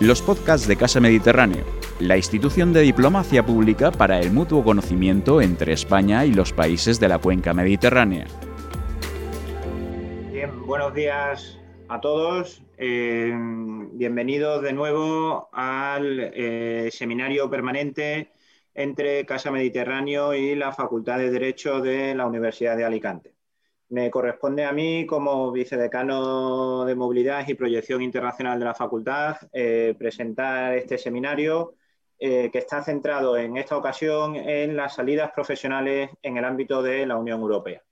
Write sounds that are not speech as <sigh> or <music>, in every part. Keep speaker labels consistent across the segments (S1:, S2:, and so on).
S1: los podcasts de Casa Mediterráneo, la institución de diplomacia pública para el mutuo conocimiento entre España y los países de la cuenca mediterránea.
S2: Bien, buenos días a todos. Eh, bienvenidos de nuevo al eh, seminario permanente entre Casa Mediterráneo y la Facultad de Derecho de la Universidad de Alicante. Me corresponde a mí, como vicedecano de Movilidad y Proyección Internacional de la Facultad, eh, presentar este seminario eh, que está centrado en esta ocasión en las salidas profesionales en el ámbito de la Unión Europea.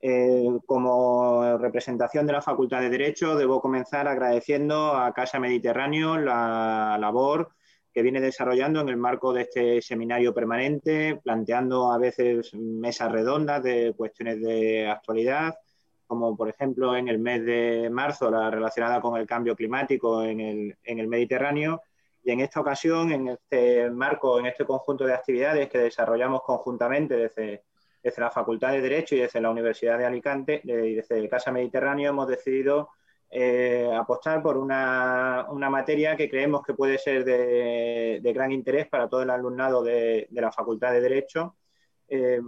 S2: Eh, como representación de la Facultad de Derecho, debo comenzar agradeciendo a Casa Mediterráneo la labor que viene desarrollando en el marco de este seminario permanente, planteando a veces mesas redondas de cuestiones de actualidad, como por ejemplo en el mes de marzo la relacionada con el cambio climático en el, Mediterráneo. Y en esta ocasión, en este marco, en este conjunto de actividades que desarrollamos conjuntamente desde, desde la Facultad de Derecho y desde la Universidad de Alicante y desde Casa Mediterráneo, hemos decidido eh, apostar por una, materia que creemos que puede ser de, gran interés para todo el alumnado de, la Facultad de Derecho, eh,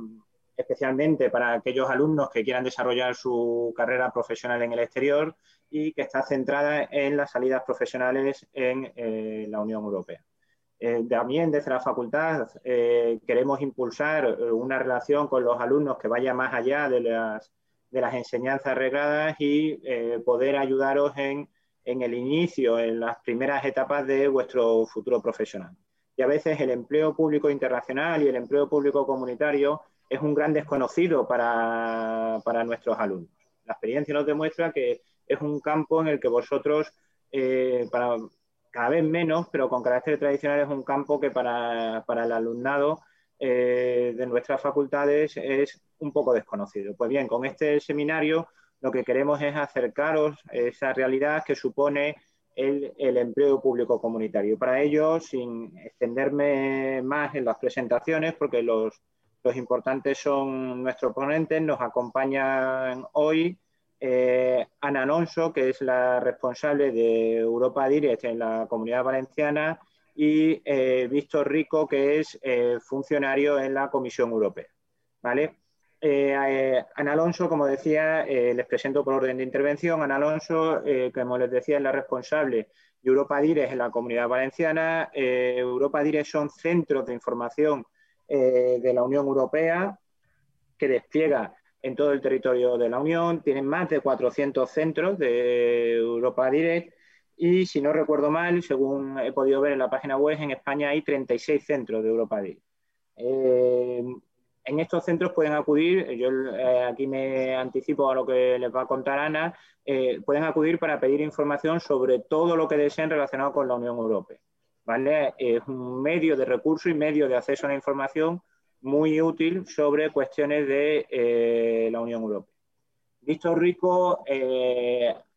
S2: especialmente para aquellos alumnos que quieran desarrollar su carrera profesional en el exterior y que está centrada en las salidas profesionales en eh, la Unión Europea. también desde la facultad queremos impulsar una relación con los alumnos que vaya más allá de las de las enseñanzas regladas y eh, poder ayudaros en, el inicio, en las primeras etapas de vuestro futuro profesional. Y a veces el empleo público internacional y el empleo público comunitario es un gran desconocido para, nuestros alumnos. La experiencia nos demuestra que es un campo en el que vosotros, eh, para, cada vez menos, pero con carácter tradicional, es un campo que para, para el alumnado eh, de nuestras facultades es un poco desconocido. Pues bien, con este seminario lo que queremos es acercaros a esa realidad que supone el, empleo público comunitario. Para ello, sin extenderme más en las presentaciones, porque los, importantes son nuestros ponentes, nos acompañan hoy eh, Ana Alonso, que es la responsable de Europa Direct en la Comunidad Valenciana, y eh, Víctor Rico, que es eh, funcionario en la Comisión Europea. ¿vale? Eh, Ana Alonso, como decía, les presento por orden de intervención. Ana Alonso, como les decía, es la responsable de Europa Dire en la Comunidad Valenciana. Europa Dire son centros de información de la Unión Europea que despliega en todo el territorio de la Unión. Tienen más de 400 centros de Europa Direct y si no recuerdo mal, según he podido ver en la página web, en España hay 36 centros de Europa eh, en estos centros pueden acudir, yo eh, aquí me anticipo a lo que les va a contar Ana, eh, pueden acudir para pedir información sobre todo lo que deseen relacionado con la Unión Europea. ¿vale? Es un medio de recurso y medio de acceso a la información muy útil sobre cuestiones de la Unión Europea. Víctor Rico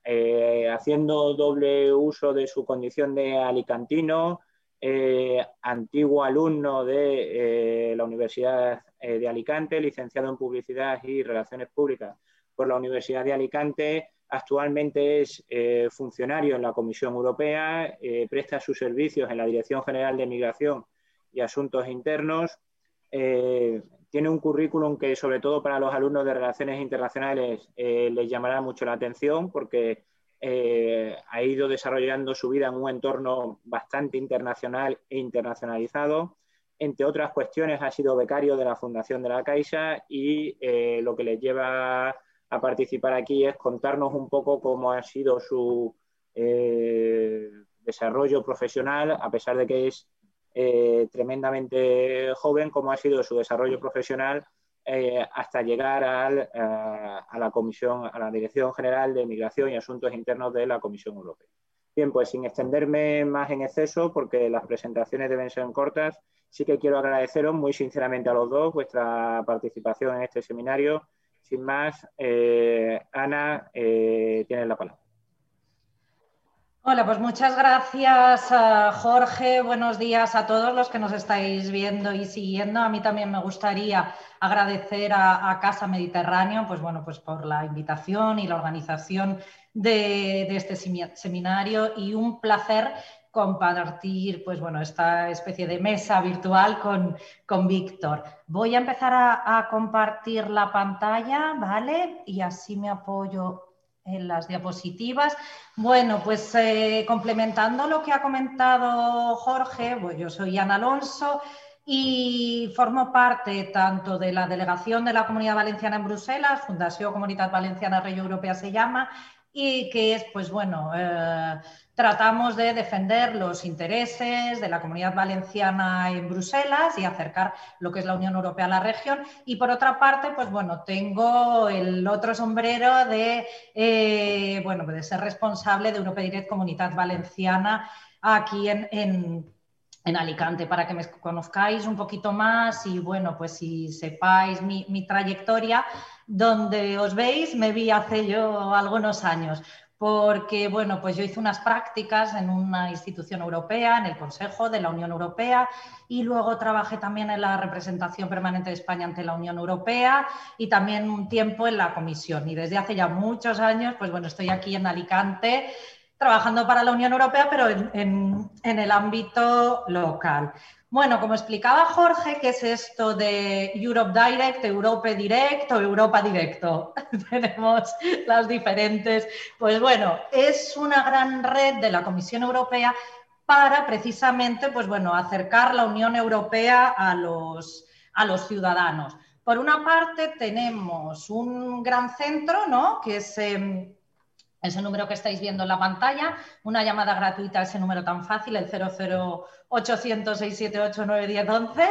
S2: eh, haciendo doble uso de su condición de alicantino, eh, antiguo alumno de eh, la Universidad de Alicante, licenciado en Publicidad y Relaciones Públicas por la Universidad de Alicante. Actualmente es funcionario en la Comisión Europea, presta sus servicios en la Dirección General de Migración y Asuntos Internos. Tiene un currículum que, sobre todo para los alumnos de Relaciones Internacionales, les llamará mucho la atención porque eh, ha ido desarrollando su vida en un entorno bastante internacional e internacionalizado. Entre otras cuestiones, ha sido becario de la Fundación de la Caixa y eh, lo que le lleva a participar aquí es contarnos un poco cómo ha sido su eh, desarrollo profesional, a pesar de que es tremendamente joven, cómo ha sido su desarrollo profesional eh, hasta llegar eh, a la Comisión, a la Dirección General de Migración y Asuntos Internos de la Comisión Europea. Bien, pues sin extenderme más en exceso, porque las presentaciones deben ser cortas, sí que quiero agradeceros muy sinceramente a los dos vuestra participación en este seminario. Sin más, eh, Ana, tienes la palabra.
S3: Hola, pues muchas gracias Jorge. Buenos días a todos los que nos estáis viendo y siguiendo. A mí también me gustaría agradecer a, Casa Mediterráneo pues bueno, pues por la invitación y la organización de, este seminario y un placer compartir pues bueno, esta especie de mesa virtual con, con Víctor. Voy a empezar a, compartir la pantalla, ¿vale? Y así me apoyo en las diapositivas. Bueno, pues eh, complementando lo que ha comentado Jorge, pues yo soy Ana Alonso y formo parte tanto de la delegación de la Comunidad Valenciana en Bruselas, Fundación Comunidad Valenciana Rey Europea se llama, y que es, pues bueno, eh, tratamos de defender los intereses de la comunidad valenciana en Bruselas y acercar lo que es la Unión Europea a la región. Y por otra parte, pues bueno, tengo el otro sombrero de, eh, bueno, de ser responsable de Europa Direct Comunidad Valenciana aquí en, en, Alicante, para que me conozcáis un poquito más y bueno, pues si sepáis mi, mi trayectoria, donde os veis, me vi hace yo algunos años porque bueno, pues yo hice unas prácticas en una institución europea, en el Consejo de la Unión Europea, y luego trabajé también en la representación permanente de España ante la Unión Europea y también un tiempo en la Comisión. Y desde hace ya muchos años, pues bueno, estoy aquí en Alicante trabajando para la Unión Europea, pero en, en el ámbito local. Bueno, como explicaba Jorge, ¿qué es esto de Europe Direct, Europe Direct o Europa Directo? <laughs> Tenemos las diferentes. Pues bueno, es una gran red de la Comisión Europea para precisamente, pues bueno, acercar la Unión Europea a los, a los ciudadanos. Por una parte tenemos un gran centro, ¿no? Que es em, ese número que estáis viendo en la pantalla, una llamada gratuita a ese número tan fácil, el 00800 678 910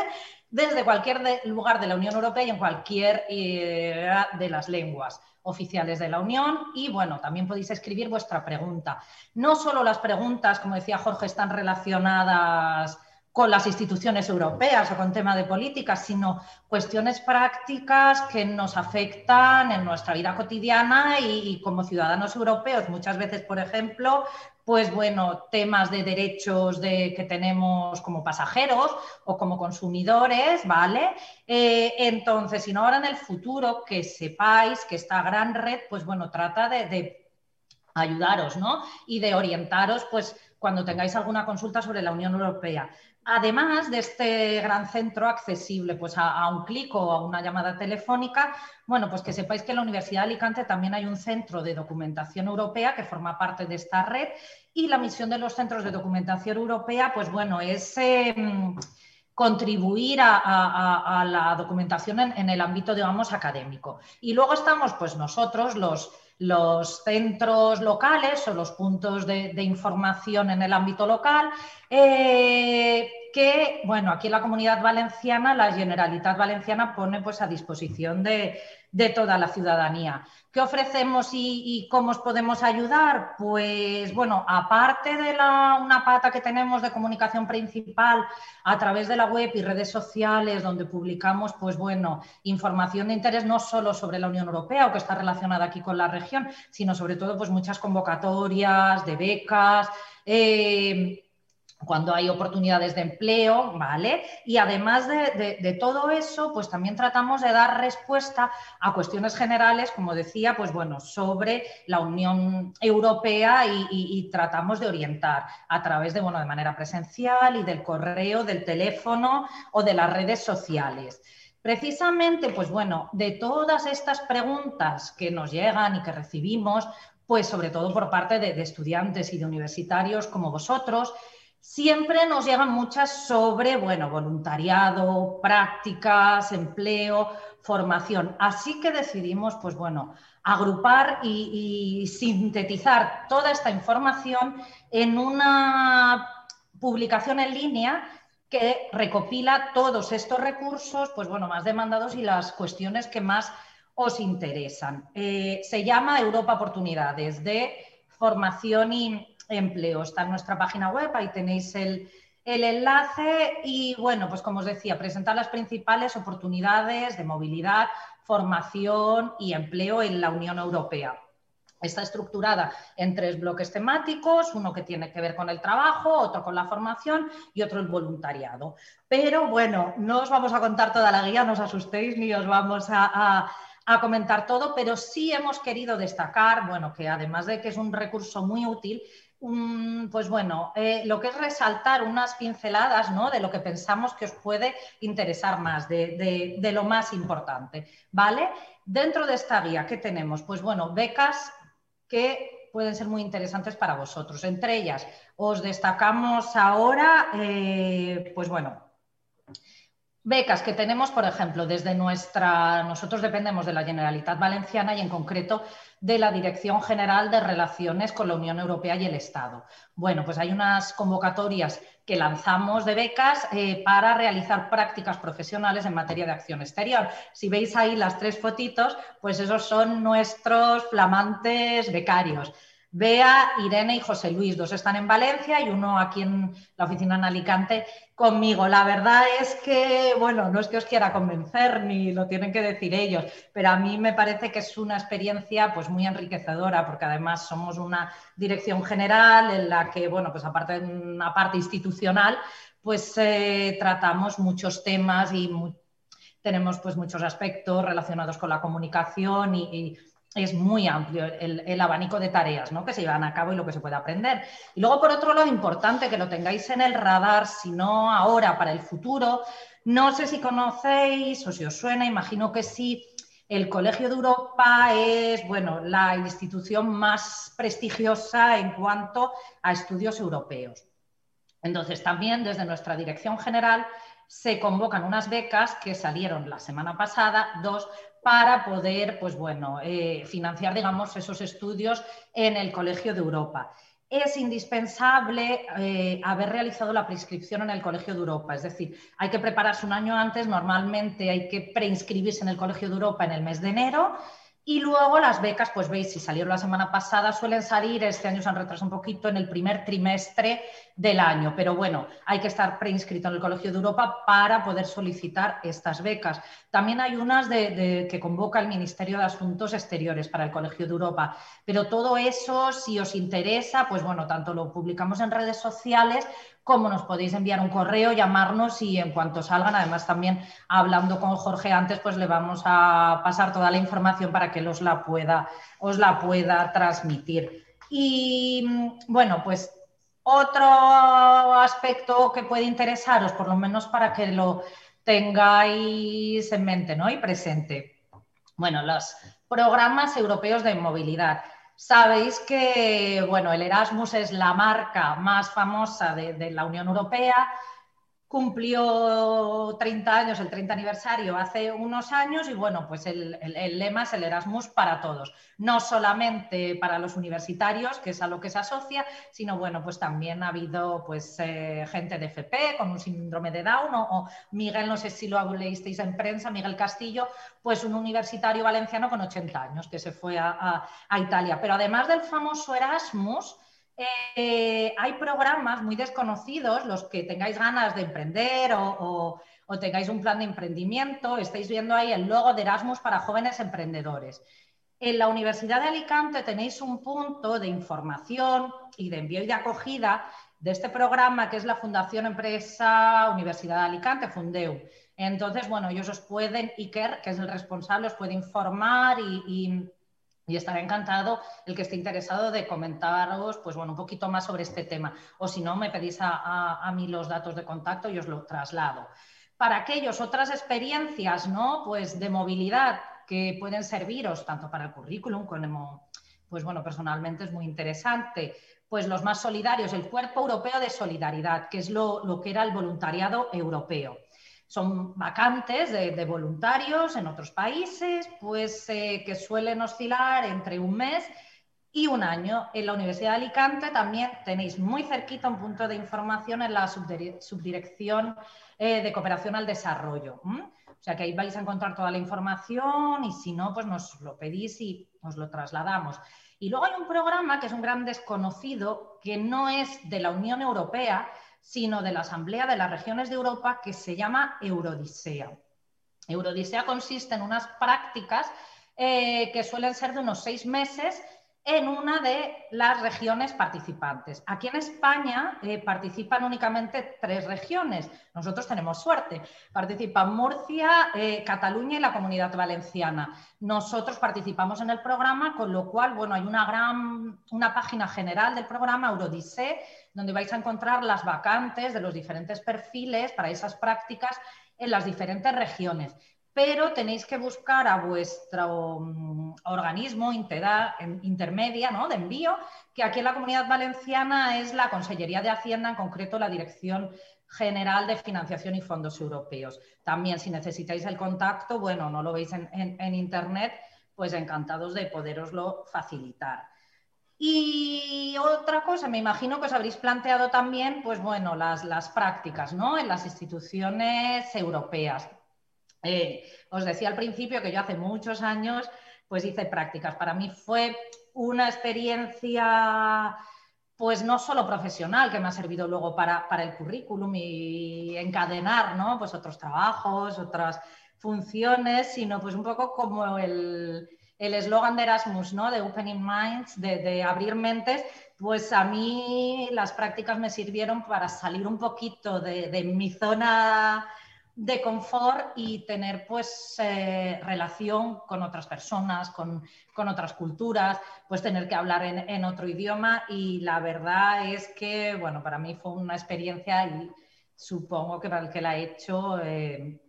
S3: desde cualquier lugar de la Unión Europea y en cualquier eh, de las lenguas oficiales de la Unión. Y bueno, también podéis escribir vuestra pregunta. No solo las preguntas, como decía Jorge, están relacionadas con las instituciones europeas o con tema de política, sino cuestiones prácticas que nos afectan en nuestra vida cotidiana y, como ciudadanos europeos. Muchas veces, por ejemplo, pues bueno, temas de derechos de, que tenemos como pasajeros o como consumidores, ¿vale? Eh, entonces, si no ahora en el futuro, que sepáis que esta gran red, pues bueno, trata de, de ayudaros, ¿no? Y de orientaros, pues cuando tengáis alguna consulta sobre la Unión Europea. Además de este gran centro accesible pues a, un clic o a una llamada telefónica, bueno, pues que sepáis que en la Universidad de Alicante también hay un centro de documentación europea que forma parte de esta red y la misión de los centros de documentación europea, pues bueno, es em, contribuir a, la documentación en, el ámbito, digamos, académico. Y luego estamos, pues nosotros, los, los centros locales o los puntos de, información en el ámbito local, eh, que, bueno, aquí en la comunidad valenciana, la Generalitat Valenciana pone pues, a disposición de, toda la ciudadanía. ¿Qué ofrecemos y, cómo os podemos ayudar? Pues bueno, aparte de la, una pata que tenemos de comunicación principal a través de la web y redes sociales, donde publicamos, pues bueno, información de interés no solo sobre la Unión Europea o que está relacionada aquí con la región, sino sobre todo pues muchas convocatorias de becas. Eh, cuando hay oportunidades de empleo, ¿vale? Y además de, todo eso, pues también tratamos de dar respuesta a cuestiones generales, como decía, pues bueno, sobre la Unión Europea y, tratamos de orientar a través de, bueno, de manera presencial y del correo, del teléfono o de las redes sociales. Precisamente, pues bueno, de todas estas preguntas que nos llegan y que recibimos, pues sobre todo por parte de estudiantes y de universitarios como vosotros, Siempre nos llegan muchas sobre, bueno, voluntariado, prácticas, empleo, formación. Así que decidimos, pues bueno, agrupar y, sintetizar toda esta información en una publicación en línea que recopila todos estos recursos, pues bueno, más demandados y las cuestiones que más os interesan. Eh, se llama Europa Oportunidades de formación y, empleo. Está en nuestra página web, ahí tenéis el, enlace y bueno, pues como os decía, presentar las principales oportunidades de movilidad, formación y empleo en la Unión Europea. Está estructurada en tres bloques temáticos, uno que tiene que ver con el trabajo, otro con la formación y otro el voluntariado. Pero bueno, no os vamos a contar toda la guía, no os asustéis ni os vamos a a comentar todo, pero sí hemos querido destacar, bueno, que además de que es un recurso muy útil, pues bueno, eh, lo que es resaltar unas pinceladas ¿no? de lo que pensamos que os puede interesar más, de, de, lo más importante, ¿vale? Dentro de esta guía, ¿qué tenemos? Pues bueno, becas que pueden ser muy interesantes para vosotros. Entre ellas, os destacamos ahora, eh, pues bueno, Becas que tenemos, por ejemplo, desde nuestra, nosotros dependemos de la Generalitat Valenciana y en concreto de la Dirección General de Relaciones con la Unión Europea y el Estado. Bueno, pues hay unas convocatorias que lanzamos de becas eh, para realizar prácticas profesionales en materia de acción exterior. Si veis ahí las tres fotitos, pues esos son nuestros flamantes becarios. Bea, Irene y José Luis, dos están en Valencia y uno aquí en la oficina en Alicante conmigo. La verdad es que, bueno, no es que os quiera convencer ni lo tienen que decir ellos, pero a mí me parece que es una experiencia pues muy enriquecedora porque además somos una dirección general en la que, bueno, pues aparte de una parte institucional, pues eh, tratamos muchos temas y tenemos pues muchos aspectos relacionados con la comunicación y es muy amplio el, abanico de tareas ¿no? que se llevan a cabo y lo que se puede aprender. Y luego, por otro lado, importante que lo tengáis en el radar, si no ahora, para el futuro. No sé si conocéis o si os suena, imagino que sí. El Colegio de Europa es, bueno, la institución más prestigiosa en cuanto a estudios europeos. Entonces, también desde nuestra dirección general se convocan unas becas que salieron la semana pasada, dos, para poder, pues bueno, eh, financiar, digamos, esos estudios en el Colegio de Europa. Es indispensable eh, haber realizado la prescripción en el Colegio de Europa, es decir, hay que prepararse un año antes, normalmente hay que preinscribirse en el Colegio de Europa en el mes de enero y luego las becas, pues veis, si salieron la semana pasada, suelen salir, este año se han retrasado un poquito en el primer trimestre del año, pero bueno, hay que estar preinscrito en el Colegio de Europa para poder solicitar estas becas. También hay unas de, que convoca el Ministerio de Asuntos Exteriores para el Colegio de Europa, pero todo eso, si os interesa, pues bueno, tanto lo publicamos en redes sociales como nos podéis enviar un correo, llamarnos y en cuanto salgan, además también hablando con Jorge antes, pues le vamos a pasar toda la información para que os la pueda, os la pueda transmitir. Y bueno, pues otro aspecto que puede interesaros, por lo menos para que lo tengáis en mente ¿no? y presente. Bueno, los programas europeos de movilidad. Sabéis que bueno, el Erasmus es la marca más famosa de, la Unión Europea. Cumplió 30 años, el 30 aniversario, hace unos años y bueno, pues el, lema es el Erasmus para todos. No solamente para los universitarios, que es a lo que se asocia, sino bueno, pues también ha habido pues eh, gente de FP con un síndrome de Down o, Miguel, no sé si lo leísteis en prensa, Miguel Castillo, pues un universitario valenciano con 80 años que se fue a, Italia. Pero además del famoso Erasmus, eh, hay programas muy desconocidos, los que tengáis ganas de emprender o, tengáis un plan de emprendimiento, estáis viendo ahí el logo de Erasmus para jóvenes emprendedores. En la Universidad de Alicante tenéis un punto de información y de envío y de acogida de este programa que es la Fundación Empresa Universidad de Alicante, Fundeu. Entonces, bueno, ellos os pueden, Iker, que es el responsable, os puede informar y, estará encantado el que esté interesado de comentaros, pues bueno, un poquito más sobre este tema. O si no, me pedís a, mí los datos de contacto y os lo traslado. Para aquellos otras experiencias, ¿no? Pues de movilidad que pueden serviros tanto para el currículum como, pues bueno, personalmente es muy interesante. Pues los más solidarios, el Cuerpo Europeo de Solidaridad, que es lo que era el voluntariado europeo son vacantes de, voluntarios en otros países, pues eh, que suelen oscilar entre un mes y un año. En la Universidad de Alicante también tenéis muy cerquita un punto de información en la subdirección eh, de cooperación al desarrollo. O sea que ahí vais a encontrar toda la información y si no, pues nos lo pedís y os lo trasladamos. Y luego hay un programa que es un gran desconocido, que no es de la Unión Europea, sino de la Asamblea de las Regiones de Europa que se llama Eurodisea. Eurodisea consiste en unas prácticas eh, que suelen ser de unos seis meses en una de las regiones participantes. Aquí en España eh, participan únicamente tres regiones. Nosotros tenemos suerte. Participan Murcia, eh, Cataluña y la Comunidad Valenciana. Nosotros participamos en el programa, con lo cual, bueno, hay una gran, una página general del programa, Eurodise, donde vais a encontrar las vacantes de los diferentes perfiles para esas prácticas en las diferentes regiones pero tenéis que buscar a vuestro mm, organismo intermedia ¿no? de envío, que aquí en la Comunidad Valenciana es la Consellería de Hacienda, en concreto la Dirección General de Financiación y Fondos Europeos. También si necesitáis el contacto, bueno, no lo veis en, Internet, pues encantados de poderoslo facilitar. Y otra cosa, me imagino que os habréis planteado también, pues bueno, las, las prácticas ¿no? en las instituciones europeas. Eh, os decía al principio que yo hace muchos años pues hice prácticas. Para mí fue una experiencia pues no solo profesional, que me ha servido luego para, el currículum y encadenar ¿no? pues otros trabajos, otras funciones, sino pues un poco como el eslogan de Erasmus, ¿no? de Opening Minds, de, abrir mentes, pues a mí las prácticas me sirvieron para salir un poquito de mi zona de confort y tener pues eh, relación con otras personas, con, otras culturas, pues tener que hablar en, otro idioma y la verdad es que, bueno, para mí fue una experiencia y supongo que para el que la he hecho eh,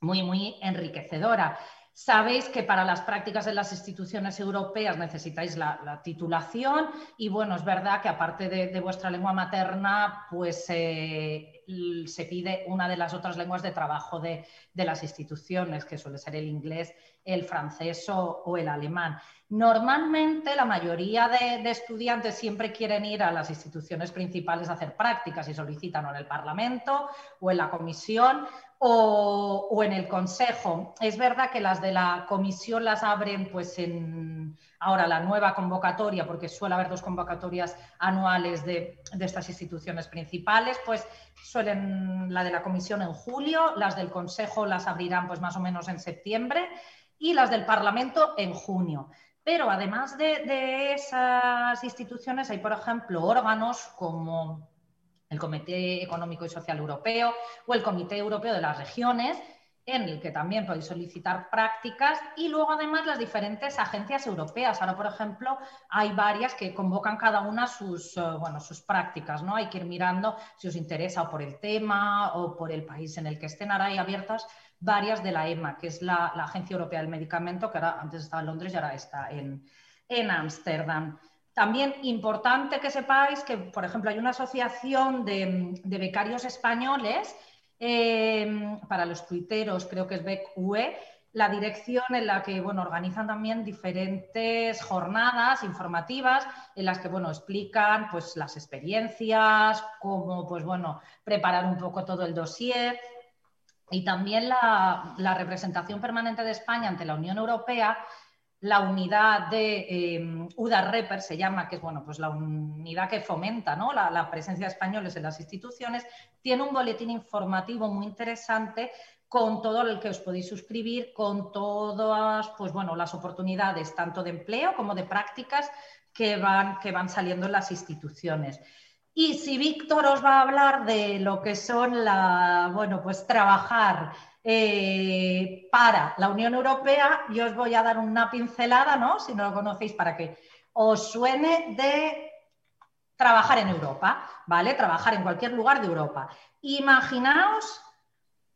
S3: muy, muy enriquecedora. Sabéis que para las prácticas en las instituciones europeas necesitáis la, titulación y bueno, es verdad que aparte de, vuestra lengua materna, pues eh, se pide una de las otras lenguas de trabajo de, las instituciones, que suele ser el inglés, el francés o, el alemán. Normalmente la mayoría de, de, estudiantes siempre quieren ir a las instituciones principales a hacer prácticas y solicitan o en el Parlamento o en la comisión, o, en el Consejo. Es verdad que las de la Comisión las abren pues en ahora la nueva convocatoria, porque suele haber dos convocatorias anuales de, estas instituciones principales, pues suelen la de la Comisión en julio, las del Consejo las abrirán pues más o menos en septiembre y las del Parlamento en junio. Pero además de esas instituciones hay, por ejemplo, órganos como el Comité Económico y Social Europeo o el Comité Europeo de las Regiones, en el que también podéis solicitar prácticas y luego además las diferentes agencias europeas. Ahora, por ejemplo, hay varias que convocan cada una sus, eh, bueno, sus prácticas, ¿no? Hay que ir mirando si os interesa o por el tema o por el país en el que estén. Ahora hay abiertas varias de la EMA, que es la, Agencia Europea del Medicamento, que ahora antes estaba en Londres y ahora está en Ámsterdam. También importante que sepáis que, por ejemplo, hay una asociación de, becarios españoles eh, para los tuiteros, creo que es BEC-UE, la dirección en la que bueno, organizan también diferentes jornadas informativas en las que bueno, explican pues, las experiencias, cómo pues, bueno, preparar un poco todo el dossier y también la, la representación permanente de España ante la Unión Europea la unidad de eh, UDA Reper se llama, que es bueno, pues la unidad que fomenta ¿no? la, presencia de españoles en las instituciones, tiene un boletín informativo muy interesante con todo el que os podéis suscribir, con todas pues, bueno, las oportunidades tanto de empleo como de prácticas que van, que van saliendo en las instituciones. Y si Víctor os va a hablar de lo que son la, bueno, pues trabajar eh, para la Unión Europea, yo os voy a dar una pincelada, ¿no? Si no lo conocéis, para que os suene de trabajar en Europa, ¿vale? Trabajar en cualquier lugar de Europa. Imaginaos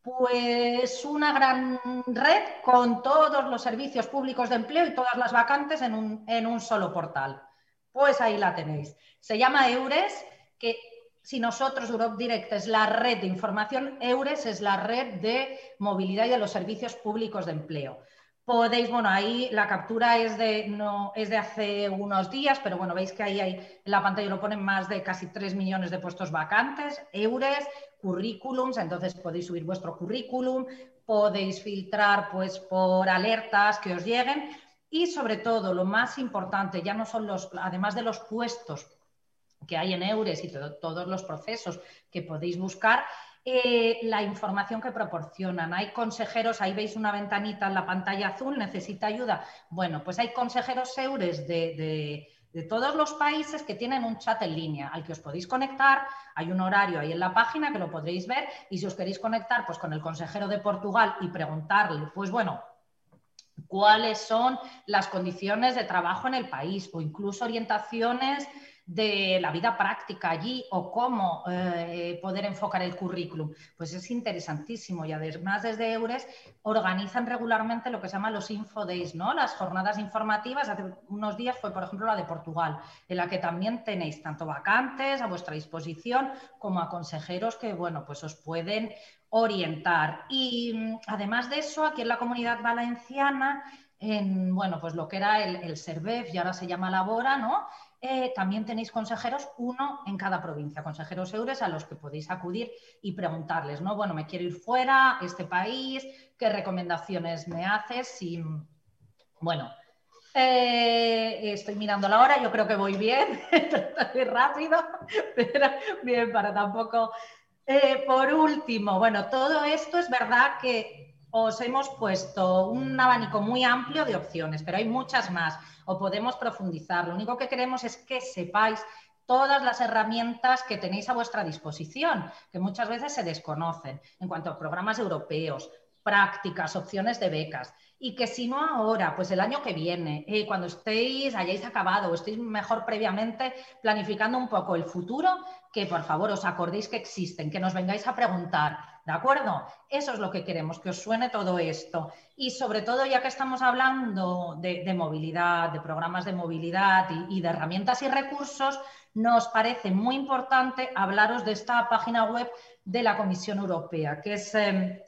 S3: pues una gran red con todos los servicios públicos de empleo y todas las vacantes en un, en un solo portal. Pues ahí la tenéis. Se llama EURES, que si nosotros, Europe Direct es la red de información, EURES es la red de movilidad y de los servicios públicos de empleo. Podéis, bueno, ahí la captura es de, no, es de hace unos días, pero bueno, veis que ahí hay, en la pantalla lo ponen más de casi 3 millones de puestos vacantes, EURES, currículums, entonces podéis subir vuestro currículum, podéis filtrar pues por alertas que os lleguen y sobre todo, lo más importante, ya no son los, además de los puestos que hay en EURES y todos los procesos que podéis buscar, eh, la información que proporcionan. Hay consejeros, ahí veis una ventanita en la pantalla azul, necesita ayuda. Bueno, pues hay consejeros EURES de, de todos los países que tienen un chat en línea al que os podéis conectar. Hay un horario ahí en la página que lo podréis ver y si os queréis conectar pues, con el consejero de Portugal y preguntarle, pues bueno, cuáles son las condiciones de trabajo en el país o incluso orientaciones de la vida práctica allí o cómo eh, poder enfocar el currículum. Pues es interesantísimo y además desde EURES organizan regularmente lo que se llama los Info Days, ¿no? las jornadas informativas. Hace unos días fue, por ejemplo, la de Portugal, en la que también tenéis tanto vacantes a vuestra disposición como a consejeros que, bueno, pues os pueden orientar. Y mm, además de eso, aquí en la comunidad valenciana, en, bueno, pues lo que era el, el SERVEF y ahora se llama Labora, ¿no? Eh, también tenéis consejeros, uno en cada provincia, consejeros eures a los que podéis acudir y preguntarles, ¿no? Bueno, me quiero ir fuera, este país, ¿qué recomendaciones me haces? Y, bueno, eh, estoy mirando la hora, yo creo que voy bien, <laughs> rápido, pero bien, para tampoco. Eh, por último, bueno, todo esto es verdad que os hemos puesto un abanico muy amplio de opciones, pero hay muchas más o podemos profundizar. Lo único que queremos es que sepáis todas las herramientas que tenéis a vuestra disposición, que muchas veces se desconocen en cuanto a programas europeos, prácticas, opciones de becas. Y que si no ahora, pues el año que viene, eh, cuando estéis, hayáis acabado o estéis mejor previamente planificando un poco el futuro, que por favor os acordéis que existen, que nos vengáis a preguntar, ¿De acuerdo? Eso es lo que queremos, que os suene todo esto. Y sobre todo, ya que estamos hablando de, movilidad, de programas de movilidad y, de herramientas y recursos, nos parece muy importante hablaros de esta página web de la Comisión Europea, que es em,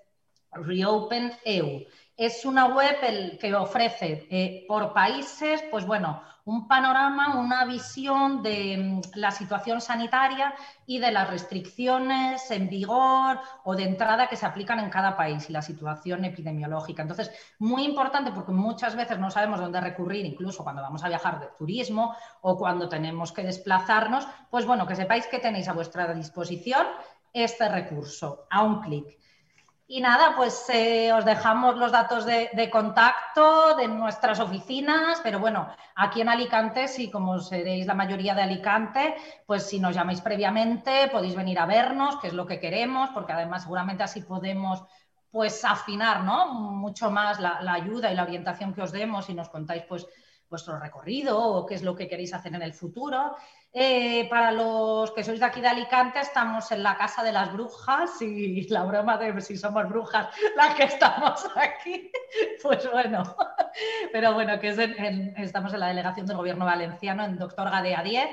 S3: Reopen EU. Es una web que ofrece eh, por países, pues bueno, un panorama, una visión de mm, la situación sanitaria y de las restricciones en vigor o de entrada que se aplican en cada país y la situación epidemiológica. Entonces, muy importante porque muchas veces no sabemos dónde recurrir, incluso cuando vamos a viajar de turismo o cuando tenemos que desplazarnos, pues bueno, que sepáis que tenéis a vuestra disposición este recurso a un clic. Y nada, pues eh, os dejamos los datos de, contacto de nuestras oficinas, pero bueno, aquí en Alicante, si como seréis la mayoría de Alicante, pues si nos llamáis previamente podéis venir a vernos, que es lo que queremos, porque además seguramente así podemos pues afinar ¿no? mucho más la, la ayuda y la orientación que os demos y nos contáis pues vuestro recorrido o qué es lo que queréis hacer en el futuro. Eh, para los que sois de aquí de Alicante, estamos en la Casa de las Brujas y la broma de si somos brujas las que estamos aquí, pues bueno, pero bueno, que estamos en la delegación del Gobierno Valenciano en Doctor Gadea 10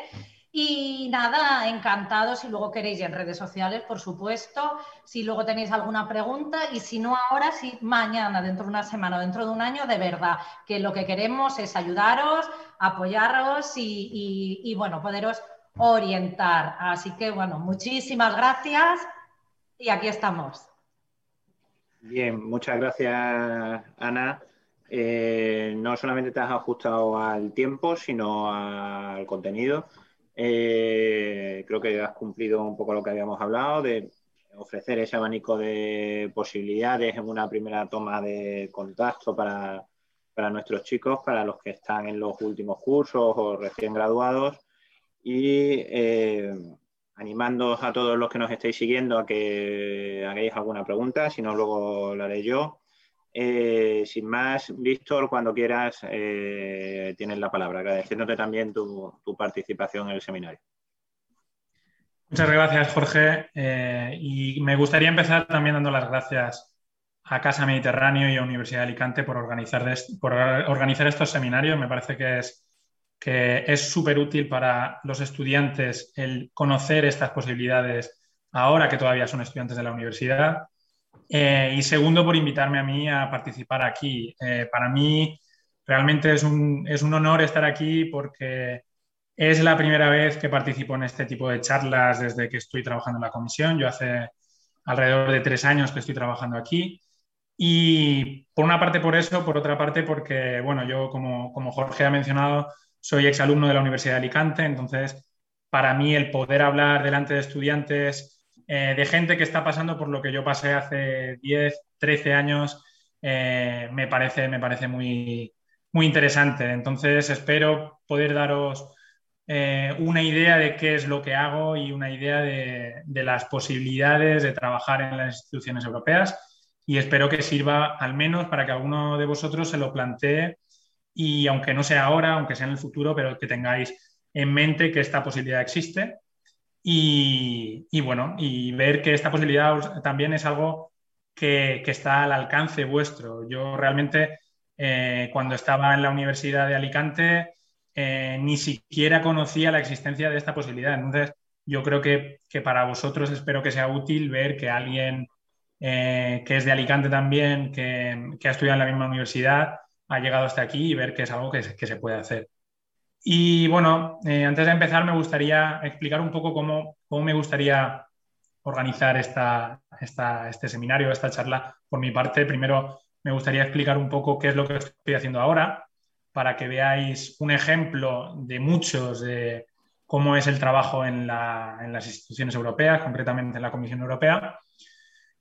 S3: y nada, encantados si luego queréis en redes sociales, por supuesto, si luego tenéis alguna pregunta y si no ahora, si mañana, dentro de una semana o dentro de un año, de verdad, que lo que queremos es ayudaros, apoyaros y, bueno, poderos orientar. Así que bueno, muchísimas gracias y aquí estamos.
S2: Bien, muchas gracias, Ana. Eh, no solamente te has ajustado al tiempo, sino al contenido. Eh, creo que has cumplido un poco lo que habíamos hablado de ofrecer ese abanico de posibilidades en una primera toma de contacto para, nuestros chicos, para los que están en los últimos cursos o recién graduados y eh, animándoos a todos los que nos estéis siguiendo a que hagáis alguna pregunta, si no luego la haré yo. Eh, sin más, Víctor, cuando quieras, eh, tienes la palabra, agradeciéndote también tu, participación en el seminario.
S4: Muchas gracias, Jorge. Eh, y me gustaría empezar también dando las gracias a Casa Mediterráneo y a Universidad de Alicante por organizar, por organizar estos seminarios. Me parece que es que es súper útil para los estudiantes el conocer estas posibilidades ahora que todavía son estudiantes de la universidad eh, y segundo, por invitarme a mí a participar aquí. Eh, para mí realmente es un, es un, honor estar aquí porque es la primera vez que participo en este tipo de charlas desde que estoy trabajando en la comisión. Yo hace alrededor de tres años que estoy trabajando aquí. Y por una parte por eso, por otra parte porque, bueno, yo como, como Jorge ha mencionado, soy exalumno de la Universidad de Alicante, entonces para mí el poder hablar delante de estudiantes eh, de gente que está pasando por lo que yo pasé hace 10, 13 años, eh, me parece, me parece muy, muy interesante. Entonces espero poder daros eh, una idea de qué es lo que hago y una idea de, las posibilidades de trabajar en las instituciones europeas y espero que sirva al menos para que alguno de vosotros se lo plantee y aunque no sea ahora, aunque sea en el futuro, pero que tengáis en mente que esta posibilidad existe y, bueno, y ver que esta posibilidad también es algo que, está al alcance vuestro. Yo realmente eh, cuando estaba en la Universidad de Alicante eh, ni siquiera conocía la existencia de esta posibilidad. Entonces, yo creo que, para vosotros espero que sea útil ver que alguien eh, que es de Alicante también, que, ha estudiado en la misma universidad, ha llegado hasta aquí y ver que es algo que, se puede hacer. Y bueno, eh, antes de empezar me gustaría explicar un poco cómo, cómo me gustaría organizar esta, este seminario, esta charla. Por mi parte, primero me gustaría explicar un poco qué es lo que estoy haciendo ahora, para que veáis un ejemplo de muchos de cómo es el trabajo en, las instituciones europeas, concretamente en la Comisión Europea.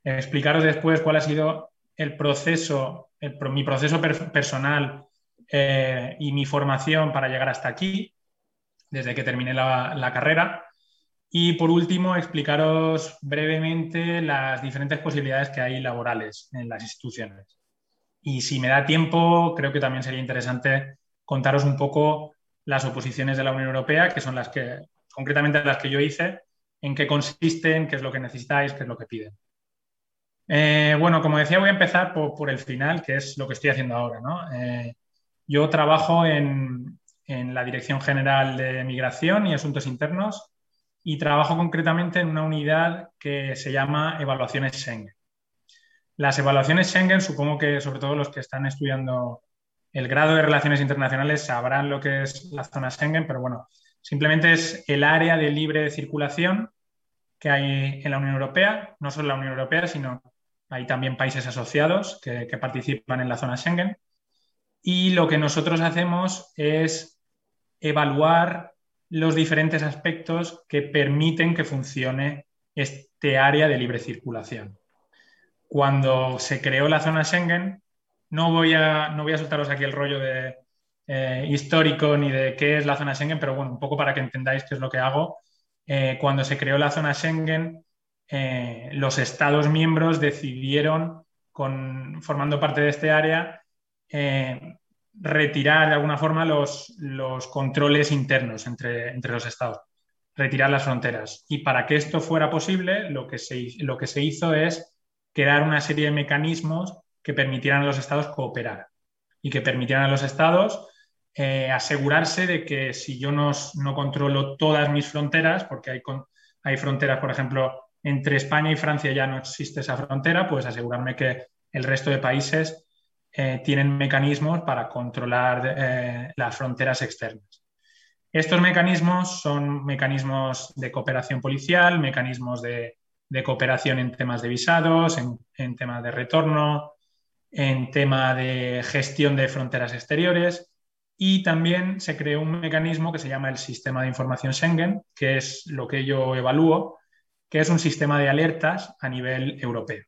S4: Explicaros después cuál ha sido el proceso, mi proceso personal eh, y mi formación para llegar hasta aquí, desde que terminé la carrera. Y por último, explicaros brevemente las diferentes posibilidades que hay laborales en las instituciones. Y si me da tiempo, creo que también sería interesante contaros un poco las oposiciones de la Unión Europea, que son las que, concretamente las que yo hice, en qué consisten, qué es lo que necesitáis, qué es lo que piden. Eh, bueno, como decía, voy a empezar por, el final, que es lo que estoy haciendo ahora. Eh, yo trabajo en, en la Dirección General de Migración y Asuntos Internos y trabajo concretamente en una unidad que se llama Evaluaciones Schengen. Las evaluaciones Schengen, supongo que sobre todo los que están estudiando el grado de relaciones internacionales sabrán lo que es la zona Schengen, pero bueno, simplemente es el área de libre circulación que hay en la Unión Europea, no solo la Unión Europea, sino hay también países asociados que participan en la zona Schengen. Y lo que nosotros hacemos es evaluar los diferentes aspectos que permiten que funcione este área de libre circulación cuando se creó la zona Schengen, no voy a, no voy a soltaros aquí el rollo de, eh, histórico ni de qué es la zona Schengen, pero bueno, un poco para que entendáis qué es lo que hago. Eh, cuando se creó la zona Schengen, eh, los Estados miembros decidieron, formando parte de este área, retirar de alguna forma los, los controles internos entre, entre, los Estados, retirar las fronteras. Y para que esto fuera posible, lo que se, lo que se hizo es crear una serie de mecanismos que permitieran a los estados cooperar y que permitieran a los estados eh, asegurarse de que si yo no, no, controlo todas mis fronteras, porque hay, hay fronteras, por ejemplo, entre España y Francia ya no existe esa frontera, pues asegurarme que el resto de países eh, tienen mecanismos para controlar eh, las fronteras externas. Estos mecanismos son mecanismos de cooperación policial, mecanismos de cooperación en temas de visados, en, temas de retorno, en tema de gestión de fronteras exteriores y también se creó un mecanismo que se llama el Sistema de Información Schengen, que es lo que yo evalúo, que es un sistema de alertas a nivel europeo.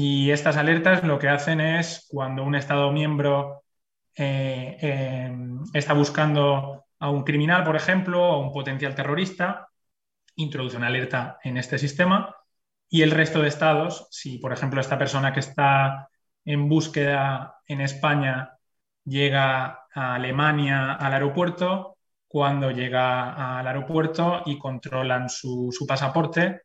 S4: Y estas alertas lo que hacen es cuando un Estado miembro eh, eh, está buscando a un criminal, por ejemplo, o a un potencial terrorista, introduce una alerta en este sistema y el resto de estados, si por ejemplo esta persona que está en búsqueda en España llega a Alemania al aeropuerto, cuando llega al aeropuerto y controlan su, pasaporte,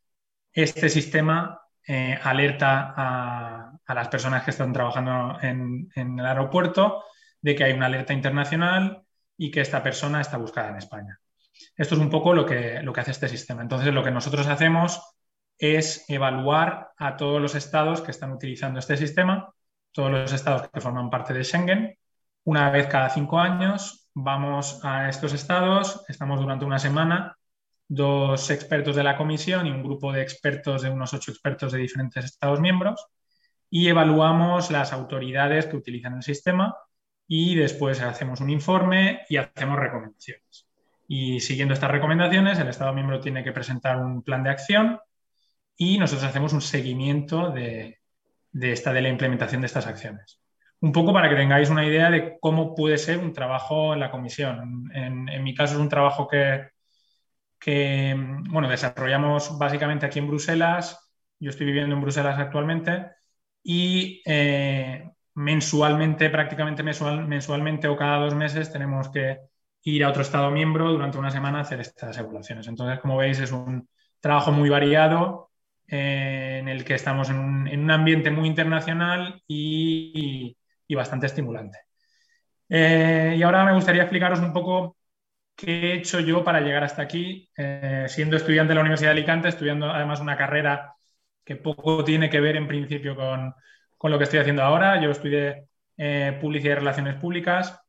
S4: este sistema eh, alerta a, las personas que están trabajando en, en el aeropuerto de que hay una alerta internacional y que esta persona está buscada en España. Esto es un poco lo que, lo que hace este sistema. Entonces, lo que nosotros hacemos es evaluar a todos los estados que están utilizando este sistema, todos los estados que forman parte de Schengen. Una vez cada cinco años vamos a estos estados, estamos durante una semana, dos expertos de la comisión y un grupo de expertos de unos ocho expertos de diferentes estados miembros y evaluamos las autoridades que utilizan el sistema y después hacemos un informe y hacemos recomendaciones. Y siguiendo estas recomendaciones, el Estado miembro tiene que presentar un plan de acción y nosotros hacemos un seguimiento de, esta, de la implementación de estas acciones. un poco para que tengáis una idea de cómo puede ser un trabajo en la comisión. En, mi caso es un trabajo que, que, bueno, desarrollamos básicamente aquí en Bruselas. Yo estoy viviendo en Bruselas actualmente y eh, mensualmente, prácticamente mensualmente o cada dos meses tenemos que ir a otro Estado miembro durante una semana a hacer estas evaluaciones. Entonces, como veis, es un trabajo muy variado eh, en el que estamos en un, ambiente muy internacional y, bastante estimulante. Eh, y ahora me gustaría explicaros un poco qué he hecho yo para llegar hasta aquí, eh, siendo estudiante de la Universidad de Alicante, estudiando además una carrera que poco tiene que ver en principio con, con lo que estoy haciendo ahora. Yo estudié publicidad y relaciones públicas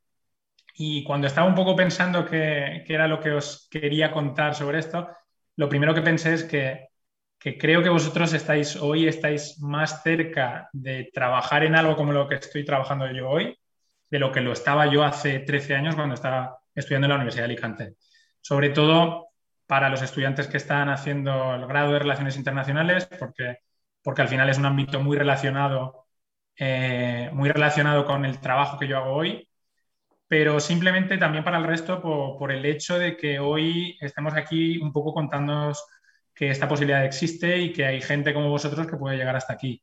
S4: y cuando estaba un poco pensando qué, era lo que os quería contar sobre esto, lo primero que pensé es que, creo que vosotros estáis hoy estáis más cerca de trabajar en algo como lo que estoy trabajando yo hoy, de lo que lo estaba yo hace 13 años cuando estaba estudiando en la Universidad de Alicante. Sobre todo para los estudiantes que están haciendo el grado de Relaciones Internacionales, porque, porque al final es un ámbito muy relacionado, eh, muy relacionado con el trabajo que yo hago hoy pero simplemente también para el resto por, el hecho de que hoy estemos aquí un poco contándonos que esta posibilidad existe y que hay gente como vosotros que puede llegar hasta aquí.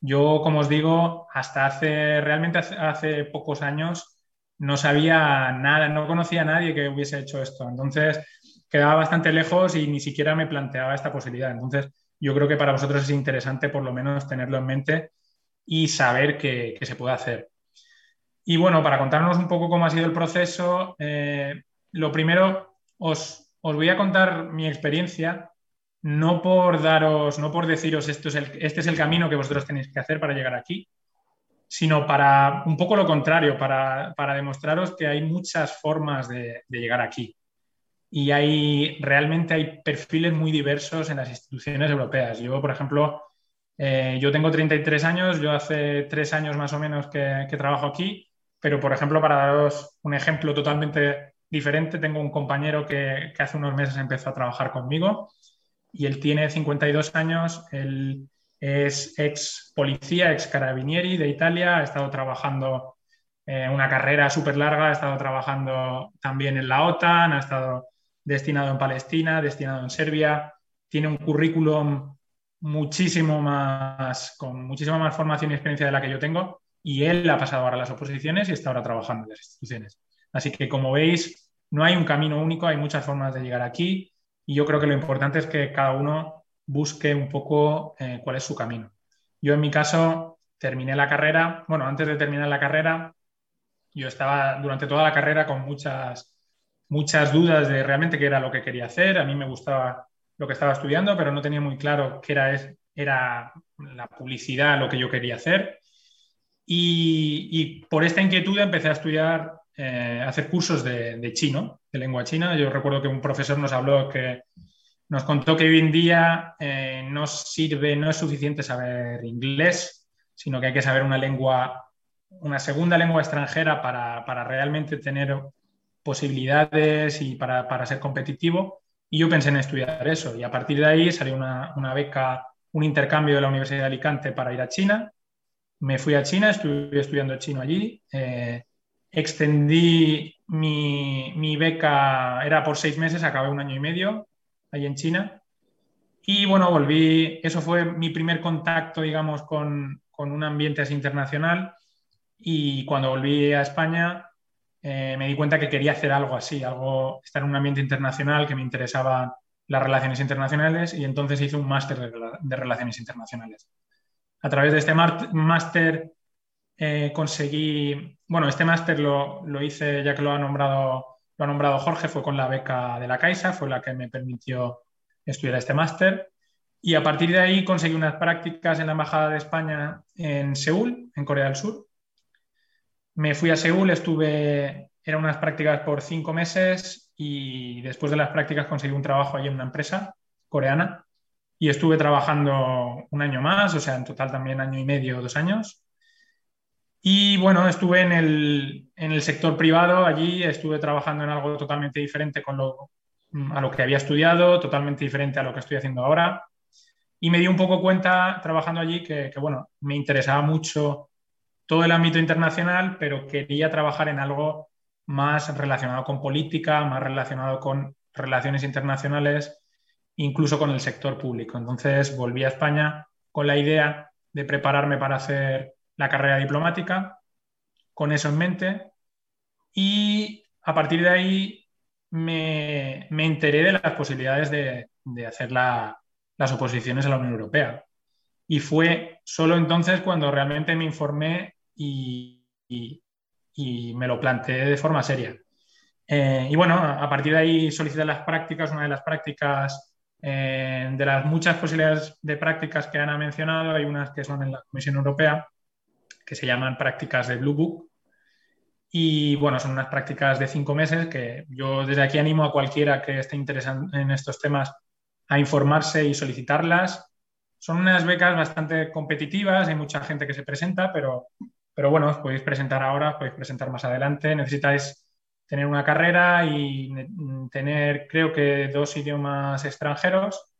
S4: Yo, como os digo, hasta hace, realmente hace, pocos años no sabía nada, no conocía a nadie que hubiese hecho esto. Entonces, quedaba bastante lejos y ni siquiera me planteaba esta posibilidad. Entonces, yo creo que para vosotros es interesante por lo menos tenerlo en mente y saber que se puede hacer. Y bueno, para contarnos un poco cómo ha sido el proceso, eh, lo primero os, voy a contar mi experiencia, no por daros, no por deciros esto es este es el camino que vosotros tenéis que hacer para llegar aquí, sino para un poco lo contrario, para, demostraros que hay muchas formas de, llegar aquí. Y hay, realmente hay perfiles muy diversos en las instituciones europeas. Yo, por ejemplo, eh, yo tengo 33 años, yo hace tres años más o menos que, que trabajo aquí pero, por ejemplo, para daros un ejemplo totalmente diferente, tengo un compañero que, hace unos meses empezó a trabajar conmigo y él tiene 52 años, él es ex policía, ex carabinieri de Italia, ha estado trabajando en una carrera súper larga, ha estado trabajando también en la OTAN, ha estado destinado en Palestina, destinado en Serbia, tiene un currículum muchísimo más, con muchísima más formación y experiencia de la que yo tengo y él ha pasado ahora a las oposiciones y está ahora trabajando en las instituciones. Así que, como veis, no hay un camino único, hay muchas formas de llegar aquí y yo creo que lo importante es que cada uno busque un poco eh, cuál es su camino. Yo, en mi caso, terminé la carrera, bueno, antes de terminar la carrera, yo estaba durante toda la carrera con muchas, muchas dudas de realmente qué era lo que quería hacer. A mí me gustaba lo que estaba estudiando, pero no tenía muy claro qué era, era la publicidad lo que yo quería hacer. Y, por esta inquietud empecé a estudiar, eh, a hacer cursos de, chino, de lengua china. Yo recuerdo que un profesor nos habló que nos contó que hoy en día eh, no sirve, no es suficiente saber inglés, sino que hay que saber una lengua, una segunda lengua extranjera para, para realmente tener posibilidades y para, para, ser competitivo. Y yo pensé en estudiar eso. Y a partir de ahí salió una, una beca, un intercambio de la Universidad de Alicante para ir a China me fui a China, estuve estudiando chino allí, eh, extendí mi, beca, era por seis meses, acabé un año y medio allí en China. Y bueno, volví, eso fue mi primer contacto, digamos, con, un ambiente así internacional. Y cuando volví a España, eh, me di cuenta que quería hacer algo así, algo, estar en un ambiente internacional, que me interesaban las relaciones internacionales, y entonces hice un máster de relaciones internacionales. A través de este máster eh, conseguí, bueno, este máster lo, hice ya que lo ha nombrado lo ha nombrado Jorge, fue con la beca de la Caixa, fue la que me permitió estudiar este máster. Y a partir de ahí conseguí unas prácticas en la Embajada de España en Seúl, en Corea del Sur. Me fui a Seúl, estuve, eran unas prácticas por cinco meses y después de las prácticas conseguí un trabajo allí en una empresa coreana y estuve trabajando un año más, o sea, en total también año y medio, dos años. Y bueno, estuve en el, en el sector privado, allí estuve trabajando en algo totalmente diferente con lo, a lo que había estudiado, totalmente diferente a lo que estoy haciendo ahora. Y me di un poco cuenta trabajando allí que, que bueno, me interesaba mucho todo el ámbito internacional, pero quería trabajar en algo más relacionado con política, más relacionado con relaciones internacionales, incluso con el sector público. Entonces volví a España con la idea de prepararme para hacer la carrera diplomática, con eso en mente, y a partir de ahí me, enteré de las posibilidades de, hacer las oposiciones a la Unión Europea. Y fue solo entonces cuando realmente me informé y, me lo planteé de forma seria. Eh, y bueno, a partir de ahí solicité las prácticas, una de las prácticas, eh, de las muchas posibilidades de prácticas que Ana ha mencionado, hay unas que son en la Comisión Europea, que se llaman prácticas de Blue Book. Y bueno, son unas prácticas de cinco meses que yo desde aquí animo a cualquiera que esté interesado en estos temas a informarse y solicitarlas. Son unas becas bastante competitivas, hay mucha gente que se presenta, pero, pero bueno, os podéis presentar ahora, os podéis presentar más adelante. Necesitáis tener una carrera y tener, creo que, dos idiomas extranjeros.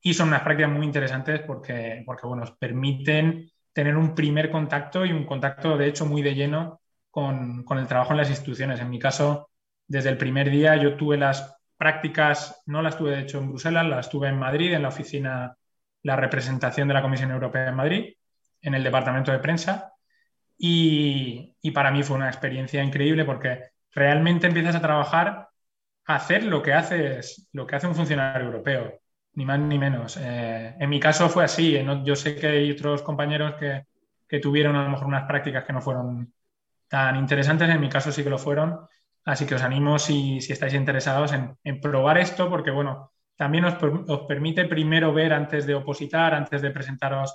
S4: Y son unas prácticas muy interesantes porque, porque bueno, os permiten tener un primer contacto y un contacto, de hecho, muy de lleno con, con, el trabajo en las instituciones. En mi caso, desde el primer día yo tuve las prácticas, no las tuve de hecho en Bruselas, las tuve en Madrid, en la oficina la representación de la Comisión Europea en Madrid, en el departamento de prensa. Y, para mí fue una experiencia increíble porque realmente empiezas a trabajar, a hacer lo que, haces, lo que hace un funcionario europeo, ni más ni menos. Eh, en mi caso fue así. Yo sé que hay otros compañeros que, que tuvieron a lo mejor unas prácticas que no fueron tan interesantes, en mi caso sí que lo fueron. Así que os animo si, si estáis interesados en, en, probar esto, porque bueno, también os, permite primero ver antes de opositar, antes de presentaros,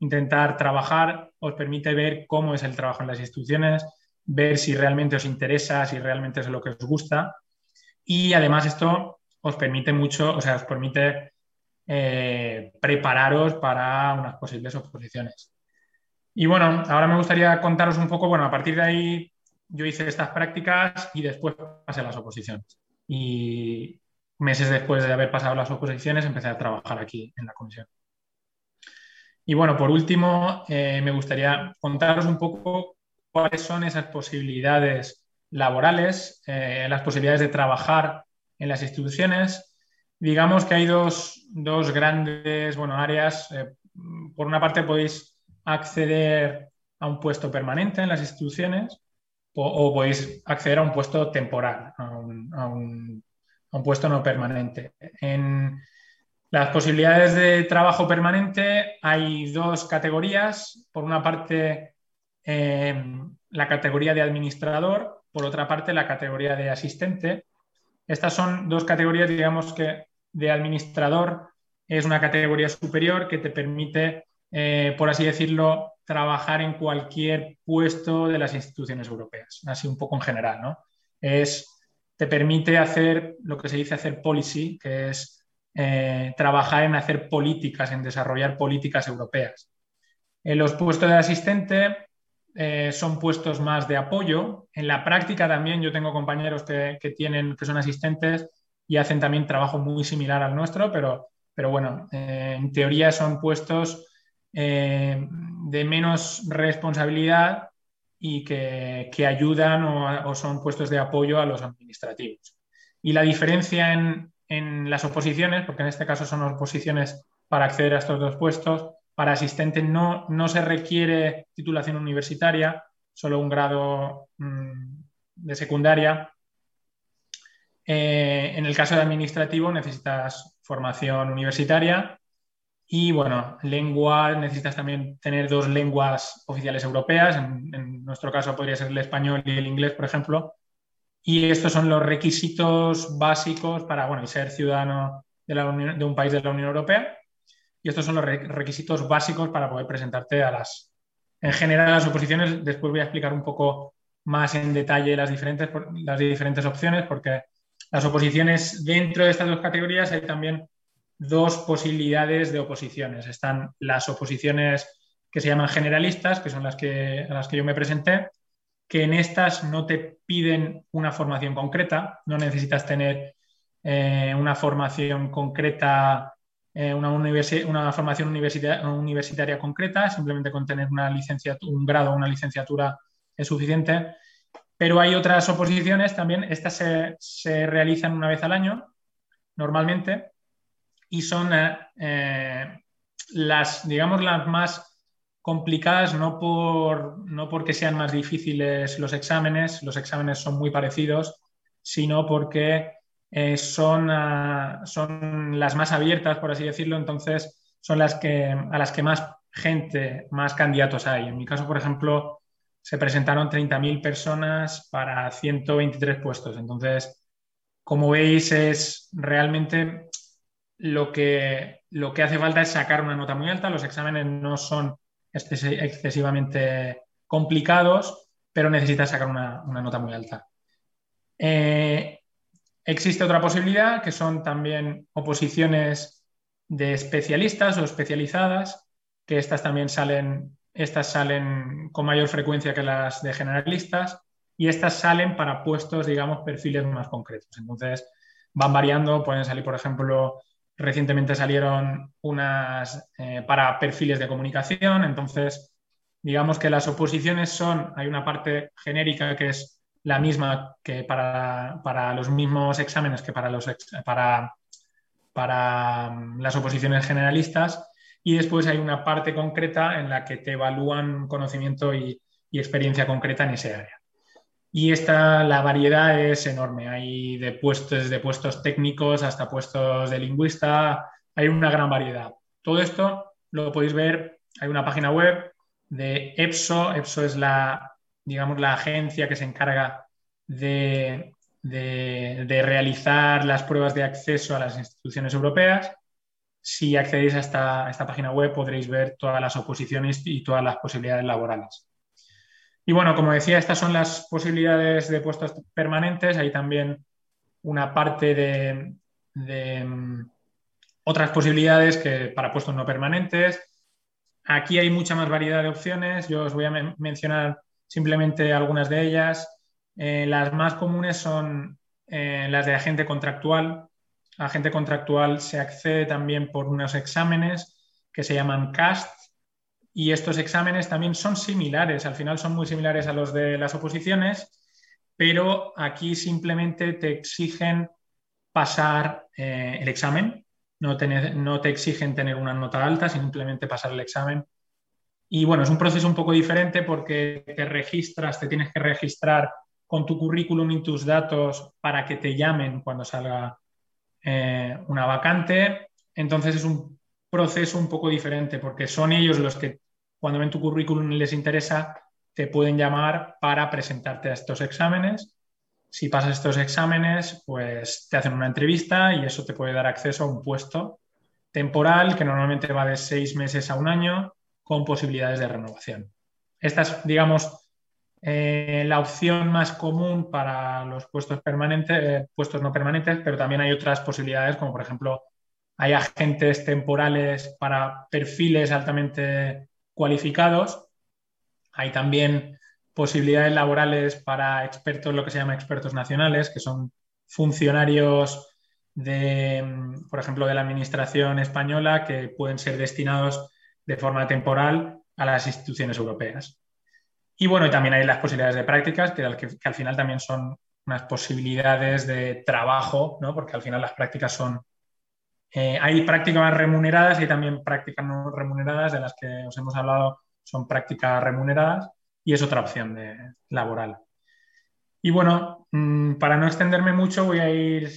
S4: intentar trabajar, os permite ver cómo es el trabajo en las instituciones, ver si realmente os interesa, si realmente es lo que os gusta. Y además esto os permite mucho, o sea, os permite eh, prepararos para unas posibles oposiciones. Y bueno, ahora me gustaría contaros un poco, bueno, a partir de ahí yo hice estas prácticas y después pasé las oposiciones. Y, meses después de haber pasado las oposiciones, empecé a trabajar aquí en la comisión. Y bueno, por último, eh, me gustaría contaros un poco cuáles son esas posibilidades laborales, eh, las posibilidades de trabajar en las instituciones. Digamos que hay dos, dos grandes bueno, áreas. Eh, por una parte, podéis acceder a un puesto permanente en las instituciones o, podéis acceder a un puesto temporal, a un un puesto no permanente. En las posibilidades de trabajo permanente hay dos categorías. Por una parte, eh, la categoría de administrador, por otra parte, la categoría de asistente. Estas son dos categorías, digamos que de administrador es una categoría superior que te permite, eh, por así decirlo, trabajar en cualquier puesto de las instituciones europeas, así un poco en general, ¿no? Es te permite hacer lo que se dice hacer policy, que es eh, trabajar en hacer políticas, en desarrollar políticas europeas. En los puestos de asistente eh, son puestos más de apoyo. En la práctica también yo tengo compañeros que, tienen, que son asistentes y hacen también trabajo muy similar al nuestro, pero, pero bueno, eh, en teoría son puestos de menos responsabilidad y que, ayudan o, son puestos de apoyo a los administrativos. Y la diferencia en, las oposiciones, porque en este caso son oposiciones para acceder a estos dos puestos, para asistente no, no se requiere titulación universitaria, solo un grado mm, de secundaria. Eh, en el caso de administrativo necesitas formación universitaria y bueno, lengua, necesitas también tener dos lenguas oficiales europeas, en, nuestro caso podría ser el español y el inglés, por ejemplo. Y estos son los requisitos básicos para bueno, ser ciudadano de, la de un país de la Unión Europea. Y estos son los requisitos básicos para poder presentarte a las, en general, las oposiciones. Después voy a explicar un poco más en detalle las diferentes, las diferentes opciones, porque las oposiciones dentro de estas dos categorías hay también dos posibilidades de oposiciones. Están las oposiciones que se llaman generalistas, que son las que, a las que yo me presenté, que en estas no te piden una formación concreta, no necesitas tener eh, una formación concreta eh, una, formación universitaria, concreta, simplemente con tener una un grado una licenciatura es suficiente. Pero hay otras oposiciones también, estas se, realizan una vez al año, normalmente, y son eh, las, digamos, las más complicadas no, por, no porque sean más difíciles los exámenes, los exámenes son muy parecidos, sino porque eh, son, ah, son las más abiertas, por así decirlo, entonces son las que, a las que más gente, más candidatos hay. En mi caso, por ejemplo, se presentaron 30.000 personas para 123 puestos. Entonces, como veis, es realmente lo que, lo que hace falta es sacar una nota muy alta. Los exámenes no son excesivamente complicados, pero necesitas sacar una, nota muy alta. Eh, existe otra posibilidad que son también oposiciones de especialistas o especializadas, que estas también salen, estas salen con mayor frecuencia que las de generalistas y estas salen para puestos, digamos, perfiles más concretos. Entonces, van variando, pueden salir, por ejemplo, Recientemente salieron unas eh, para perfiles de comunicación, entonces digamos que las oposiciones son, hay una parte genérica que es la misma que para, los mismos exámenes que para, los, para, para mm, las oposiciones generalistas y después hay una parte concreta en la que te evalúan conocimiento y experiencia concreta en ese área. Y esta, la variedad es enorme. Hay de puestos, de puestos técnicos hasta puestos de lingüista. Hay una gran variedad. Todo esto lo podéis ver. Hay una página web de EPSO. EPSO es la, digamos, la agencia que se encarga de, realizar las pruebas de acceso a las instituciones europeas. Si accedéis a esta, esta página web podréis ver todas las oposiciones y todas las posibilidades laborales. Y bueno, como decía, estas son las posibilidades de puestos permanentes. Hay también una parte de, mm, otras posibilidades que para puestos no permanentes. Aquí hay mucha más variedad de opciones. Yo os voy a mencionar simplemente algunas de ellas. Eh, las más comunes son eh, las de agente contractual. Agente contractual se accede también por unos exámenes que se llaman CAST, y estos exámenes también son similares, al final son muy similares a los de las oposiciones, pero aquí simplemente te exigen pasar eh, el examen, no, no te exigen tener una nota alta, simplemente pasar el examen. Y bueno, es un proceso un poco diferente porque te registras, te tienes que registrar con tu currículum y tus datos para que te llamen cuando salga eh, una vacante. Entonces es un proceso un poco diferente porque son ellos los que cuando ven tu currículum les interesa, te pueden llamar para presentarte a estos exámenes. Si pasas estos exámenes, pues te hacen una entrevista y eso te puede dar acceso a un puesto temporal que normalmente va de seis meses a un año con posibilidades de renovación. Esta es, digamos, eh, la opción más común para los puestos permanentes, eh, puestos no permanentes, pero también hay otras posibilidades, como por ejemplo, hay agentes temporales para perfiles altamente cualificados. Hay también posibilidades laborales para expertos, lo que se llama expertos nacionales, que son funcionarios de, por ejemplo, de la Administración española que pueden ser destinados de forma temporal a las instituciones europeas. Y bueno, también hay las posibilidades de prácticas, que al, final también son unas posibilidades de trabajo, ¿no? porque al final las prácticas son eh, hay prácticas remuneradas y también prácticas no remuneradas, de las que os hemos hablado, son prácticas remuneradas y es otra opción de, laboral. Y bueno, mm, para no extenderme mucho, voy a ir,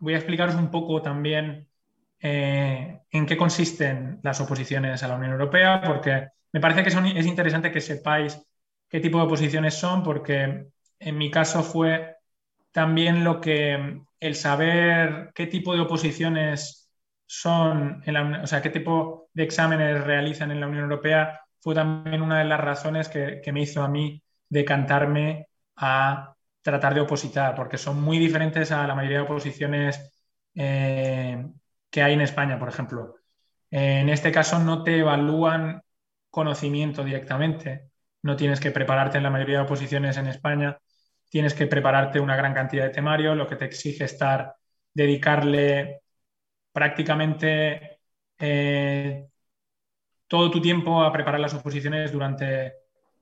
S4: voy a explicaros un poco también eh, en qué consisten las oposiciones a la Unión Europea, porque me parece que es interesante que sepáis qué tipo de oposiciones son, porque en mi caso fue también lo que el saber qué tipo de oposiciones son, o sea, qué tipo de exámenes realizan en la Unión Europea, fue también una de las razones que, me hizo a mí decantarme a tratar de opositar, porque son muy diferentes a la mayoría de oposiciones eh, que hay en España, por ejemplo. En este caso no te evalúan conocimiento directamente, no tienes que prepararte en la mayoría de oposiciones en España, tienes que prepararte una gran cantidad de temario, lo que te exige estar, dedicarle prácticamente eh, todo tu tiempo a preparar las oposiciones durante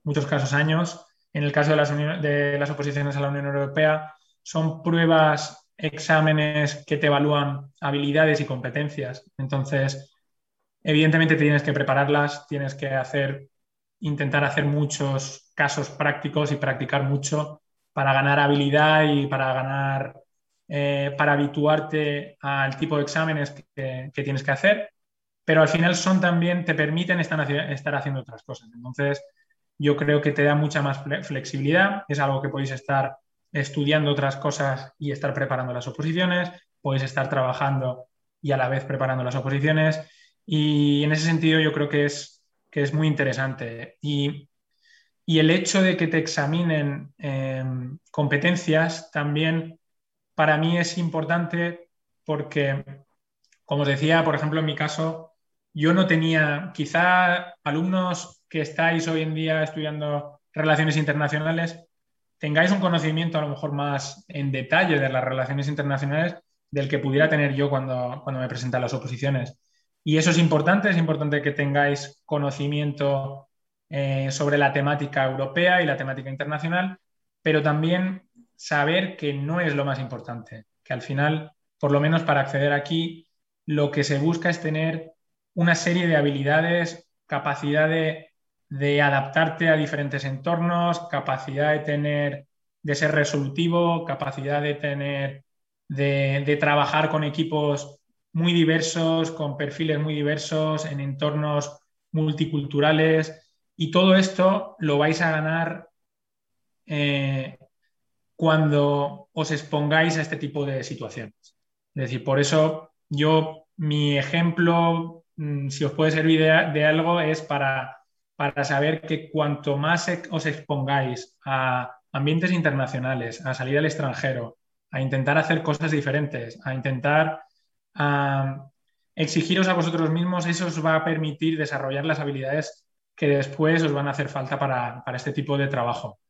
S4: muchos casos años. En el caso de las, de las oposiciones a la Unión Europea, son pruebas, exámenes que te evalúan habilidades y competencias. Entonces, evidentemente tienes que prepararlas, tienes que hacer, intentar hacer muchos casos prácticos y practicar mucho para ganar habilidad y para ganar, eh, para habituarte al tipo de exámenes que, tienes que hacer, pero al final son también, te permiten estar, estar haciendo otras cosas. Entonces, yo creo que te da mucha más flexibilidad, es algo que podéis estar estudiando otras cosas y estar preparando las oposiciones, podéis estar trabajando y a la vez preparando las oposiciones. Y en ese sentido yo creo que es, que es muy interesante. Y, el hecho de que te examinen em, competencias también para mí es importante porque, como os decía, por ejemplo, en mi caso, yo no tenía, quizá alumnos que estáis hoy en día estudiando relaciones internacionales, tengáis un conocimiento a lo mejor más en detalle de las relaciones internacionales del que pudiera tener yo cuando, cuando me presentan las oposiciones. Y eso es importante, es importante que tengáis conocimiento eh, sobre la temática europea y la temática internacional, pero también saber que no es lo más importante, que al final, por lo menos para acceder aquí, lo que se busca es tener una serie de habilidades, capacidad de de adaptarte a diferentes entornos, capacidad de tener, de ser resolutivo, capacidad de tener, de, trabajar con equipos muy diversos, con perfiles muy diversos, en entornos multiculturales. Y todo esto lo vais a ganar eh, cuando os expongáis a este tipo de situaciones. Es decir, por eso yo, mi ejemplo, mm, si os puede servir de algo, es para para saber que cuanto más os expongáis a ambientes internacionales, a salir al extranjero, a intentar hacer cosas diferentes, a intentar exigiros a vosotros mismos, eso os va a permitir desarrollar las habilidades que después os van a hacer falta para, este tipo de trabajo.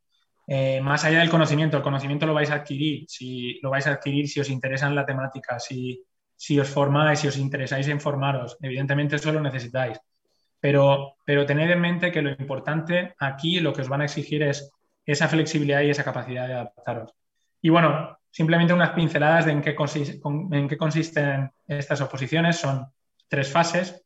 S4: Eh, más allá del conocimiento, el conocimiento lo vais a adquirir, si lo vais a adquirir si os interesa en la temática, si, si os formáis, si os interesáis en formaros, evidentemente eso lo necesitáis pero, pero tened en mente que lo importante aquí, lo que os van a exigir es esa flexibilidad y esa capacidad de adaptaros. Y bueno, simplemente unas pinceladas de en qué, en qué consisten estas oposiciones. Son tres fases.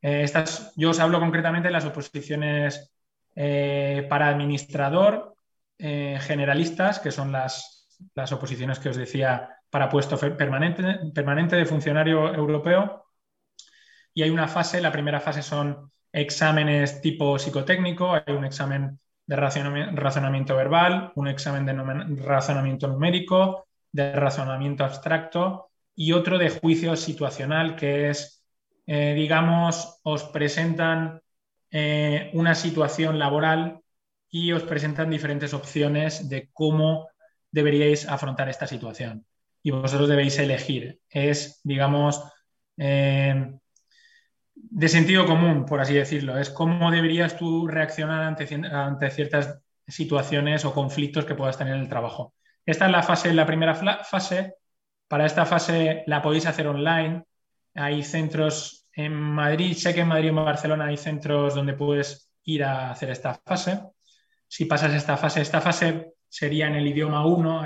S4: Eh, estas, yo os hablo concretamente de las oposiciones eh, para administrador, eh, generalistas, que son las, las, oposiciones que os decía para puesto permanente, permanente de funcionario europeo, y hay una fase, la primera fase son exámenes tipo psicotécnico, hay un examen de razonamiento verbal, un examen de razonamiento numérico, de razonamiento abstracto y otro de juicio situacional, que es, eh, digamos, os presentan eh, una situación laboral y os presentan diferentes opciones de cómo deberíais afrontar esta situación. Y vosotros debéis elegir. Es, digamos, eh, de sentido común, por así decirlo. Es cómo deberías tú reaccionar ante, ciertas situaciones o conflictos que puedas tener en el trabajo. Esta es la fase, la primera fase. Para esta fase la podéis hacer online. Hay centros en Madrid, sé que en Madrid y en Barcelona hay centros donde puedes ir a hacer esta fase. Si pasas esta fase, esta fase sería en el idioma 1.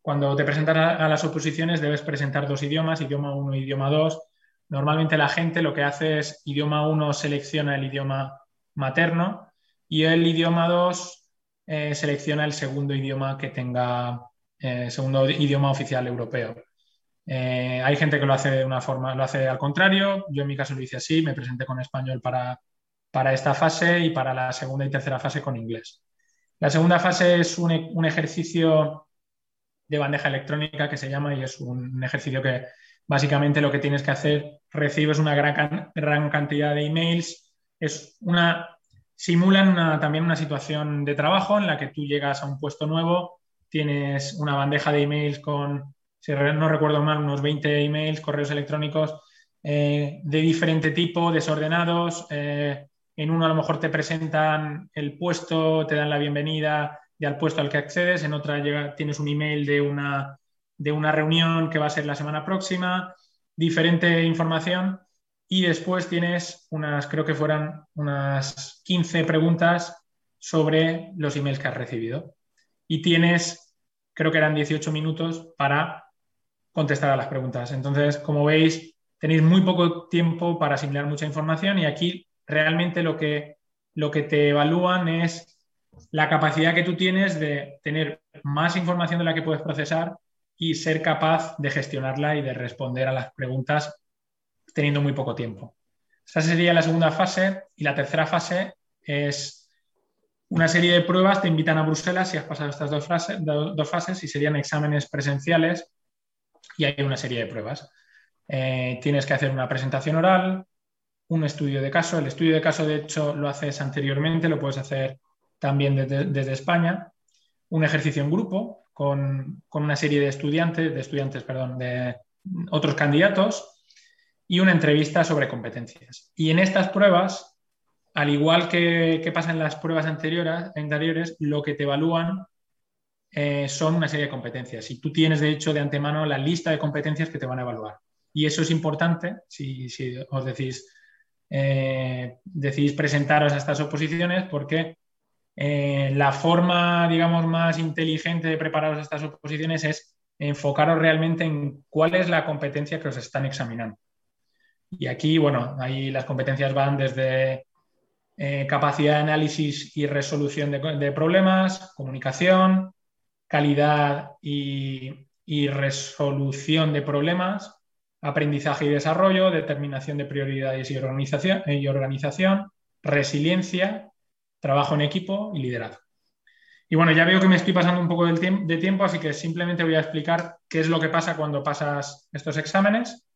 S4: cuando te presentas a, las oposiciones debes presentar dos idiomas, idioma 1 y idioma 2 Normalmente la gente lo que hace es idioma 1 selecciona el idioma materno y el idioma 2 eh, selecciona el segundo idioma que tenga, eh, segundo idioma oficial europeo. Eh, hay gente que lo hace de una forma, lo hace al contrario. Yo en mi caso lo hice así, me presenté con español para, para esta fase y para la segunda y tercera fase con inglés. La segunda fase es un, un ejercicio de bandeja electrónica que se llama y es un ejercicio que Básicamente lo que tienes que hacer, recibes una gran, cantidad de emails, es una, simulan también una situación de trabajo en la que tú llegas a un puesto nuevo, tienes una bandeja de emails con, si no recuerdo mal, unos 20 emails, correos electrónicos eh, de diferente tipo, desordenados. Eh, en uno a lo mejor te presentan el puesto, te dan la bienvenida y al puesto al que accedes, en otra llega, tienes un email de una de una reunión que va a ser la semana próxima, diferente información y después tienes unas, creo que fueran unas 15 preguntas sobre los emails que has recibido. Y tienes, creo que eran 18 minutos para contestar a las preguntas. Entonces, como veis, tenéis muy poco tiempo para asimilar mucha información y aquí realmente lo que, lo que te evalúan es la capacidad que tú tienes de tener más información de la que puedes procesar y ser capaz de gestionarla y de responder a las preguntas teniendo muy poco tiempo. Esa sería la segunda fase y la tercera fase es una serie de pruebas, te invitan a Bruselas si has pasado estas dos, dos fases y serían exámenes presenciales y hay una serie de pruebas. Eh, tienes que hacer una presentación oral, un estudio de caso. El estudio de caso, de hecho, lo haces anteriormente, lo puedes hacer también desde, España. Un ejercicio en grupo con, una serie de estudiantes, de estudiantes, perdón, de otros candidatos y una entrevista sobre competencias. Y en estas pruebas, al igual que, pasa en las pruebas anteriores, anteriores, lo que te evalúan eh, son una serie de competencias. Y tú tienes, de hecho, de antemano la lista de competencias que te van a evaluar. Y eso es importante si, os decís, eh, decidís presentaros a estas oposiciones porque eh, la forma, digamos, más inteligente de prepararos estas oposiciones es enfocaros realmente en cuál es la competencia que os están examinando. Y aquí, bueno, ahí las competencias van desde eh, capacidad de análisis y resolución de, problemas, comunicación, calidad y, resolución de problemas, aprendizaje y desarrollo, determinación de prioridades y organización, y organización resiliencia, trabajo en equipo y liderazgo. Y bueno, ya veo que me estoy pasando un poco de tiempo, así que simplemente voy a explicar qué es lo que pasa cuando pasas estos exámenes.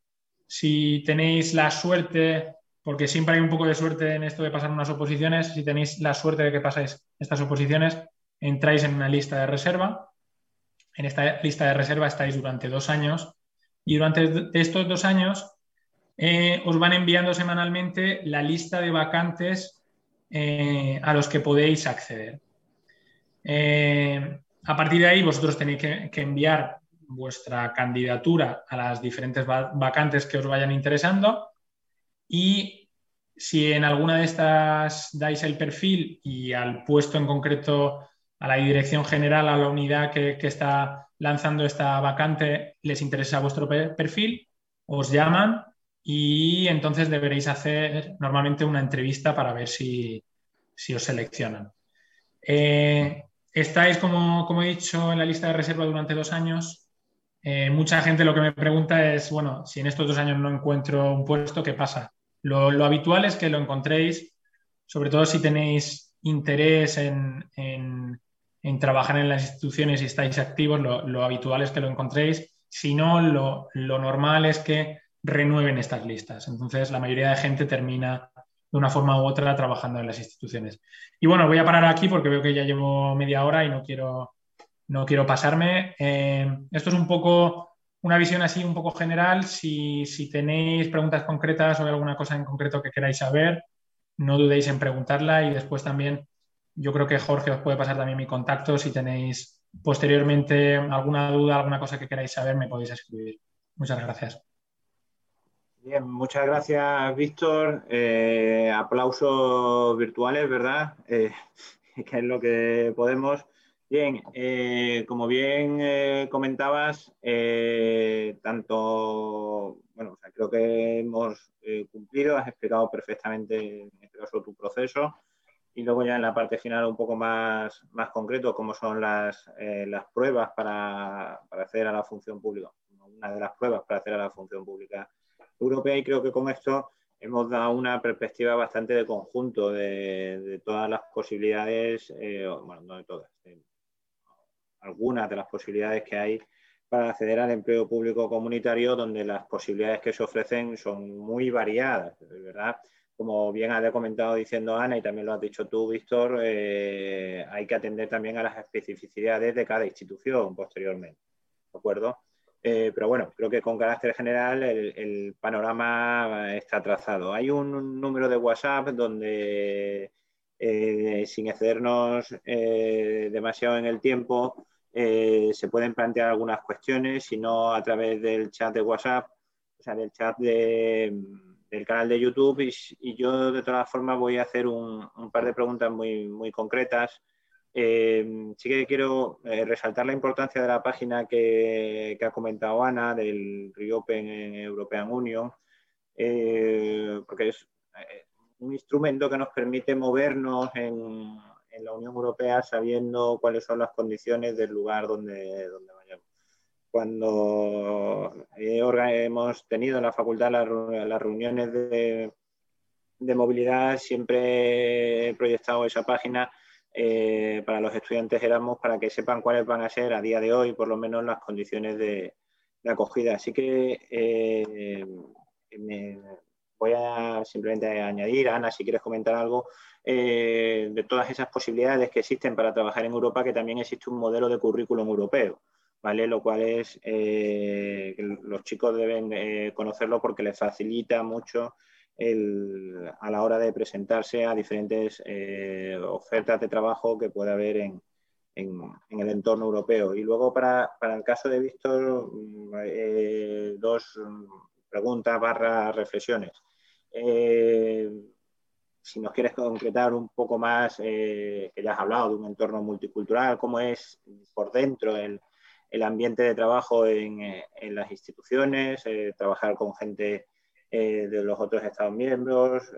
S4: Si tenéis la suerte, porque siempre hay un poco de suerte en esto de pasar unas oposiciones, si tenéis la suerte de que pasáis estas oposiciones, entráis en una lista de reserva. En esta lista de reserva estáis durante dos años y durante estos dos años eh, os van enviando semanalmente la lista de vacantes eh, a los que podéis acceder. Eh, a partir de ahí vosotros tenéis que, enviar vuestra candidatura a las diferentes vacantes que os vayan interesando y si en alguna de estas dais el perfil y al puesto en concreto, a la dirección general, a la unidad que está lanzando esta vacante les interesa vuestro perfil, os llaman y entonces deberéis hacer normalmente una entrevista para ver si, os seleccionan. Eh, estáis, como, he dicho, en la lista de reserva durante dos años. Eh, mucha gente lo que me pregunta es, bueno, si en estos dos años no encuentro un puesto, ¿qué pasa? Lo, habitual es que lo encontréis, sobre todo si tenéis interés en en trabajar en las instituciones y estáis activos, lo, habitual es que lo encontréis. Si no, lo, normal es que renueven estas listas. Entonces, la mayoría de gente termina de una forma u otra trabajando en las instituciones. Y bueno, voy a parar aquí porque veo que ya llevo media hora y no quiero, no quiero pasarme. Eh, esto es un poco una visión así un poco general. Si, si tenéis preguntas concretas o alguna cosa en concreto que queráis saber, no dudéis en preguntarla y después también yo creo que Jorge os puede pasar también mi contacto. Si tenéis posteriormente alguna duda, alguna cosa que queráis saber, me podéis escribir. Muchas gracias.
S2: Bien, muchas gracias, Víctor. Eh, aplausos virtuales, ¿verdad? Eh, <laughs> que es lo que podemos. Bien, eh, como bien comentabas, tanto, bueno, creo que hemos cumplido, has explicado perfectamente, en este caso, tu proceso y luego ya en la parte final un poco más, más concreto, cómo son las, eh, las pruebas para, para, acceder a la función pública, una de las pruebas para acceder a la función pública europea y creo que con esto hemos dado una perspectiva bastante de conjunto de, todas las posibilidades, eh, bueno, no de todas, algunas de las posibilidades que hay para acceder al empleo público comunitario, donde las posibilidades que se ofrecen son muy variadas, ¿verdad? como bien ha comentado diciendo Ana y también lo has dicho tú, Víctor, eh, hay que atender también a las especificidades de cada institución posteriormente. ¿De acuerdo? Eh, pero bueno, creo que con carácter general el, panorama está trazado. Hay un número de WhatsApp donde, eh, sin excedernos demasiado en el tiempo, se pueden plantear algunas cuestiones, si no a través del chat de WhatsApp, o sea, del chat de del canal de YouTube y, yo de todas formas voy a hacer un, par de preguntas muy, muy concretas. Eh, sí que quiero eh, resaltar la importancia de la página que, ha comentado Ana del Reopen en European Union, eh, porque es un instrumento que nos permite movernos en, en, la Unión Europea sabiendo cuáles son las condiciones del lugar donde, donde vayamos. Cuando hemos tenido en la facultad las, reuniones de, movilidad, siempre he proyectado esa página eh, para los estudiantes Erasmus para que sepan cuáles van a ser a día de hoy, por lo menos, las condiciones de, acogida. Así que eh, voy a simplemente añadir, Ana, si quieres comentar algo, eh, de todas esas posibilidades que existen para trabajar en Europa, que también existe un modelo de currículum europeo. ¿vale? Lo cual es que los chicos deben conocerlo porque les facilita mucho a la hora de presentarse a diferentes eh, ofertas de trabajo que puede haber en, el entorno europeo. Y luego para, el caso de Víctor, mm, dos preguntas barra reflexiones. si nos quieres concretar un poco más, que ya has hablado de un entorno multicultural, cómo es por dentro el, el ambiente de trabajo en, eh, las instituciones, eh, trabajar con gente eh, de los otros Estados miembros,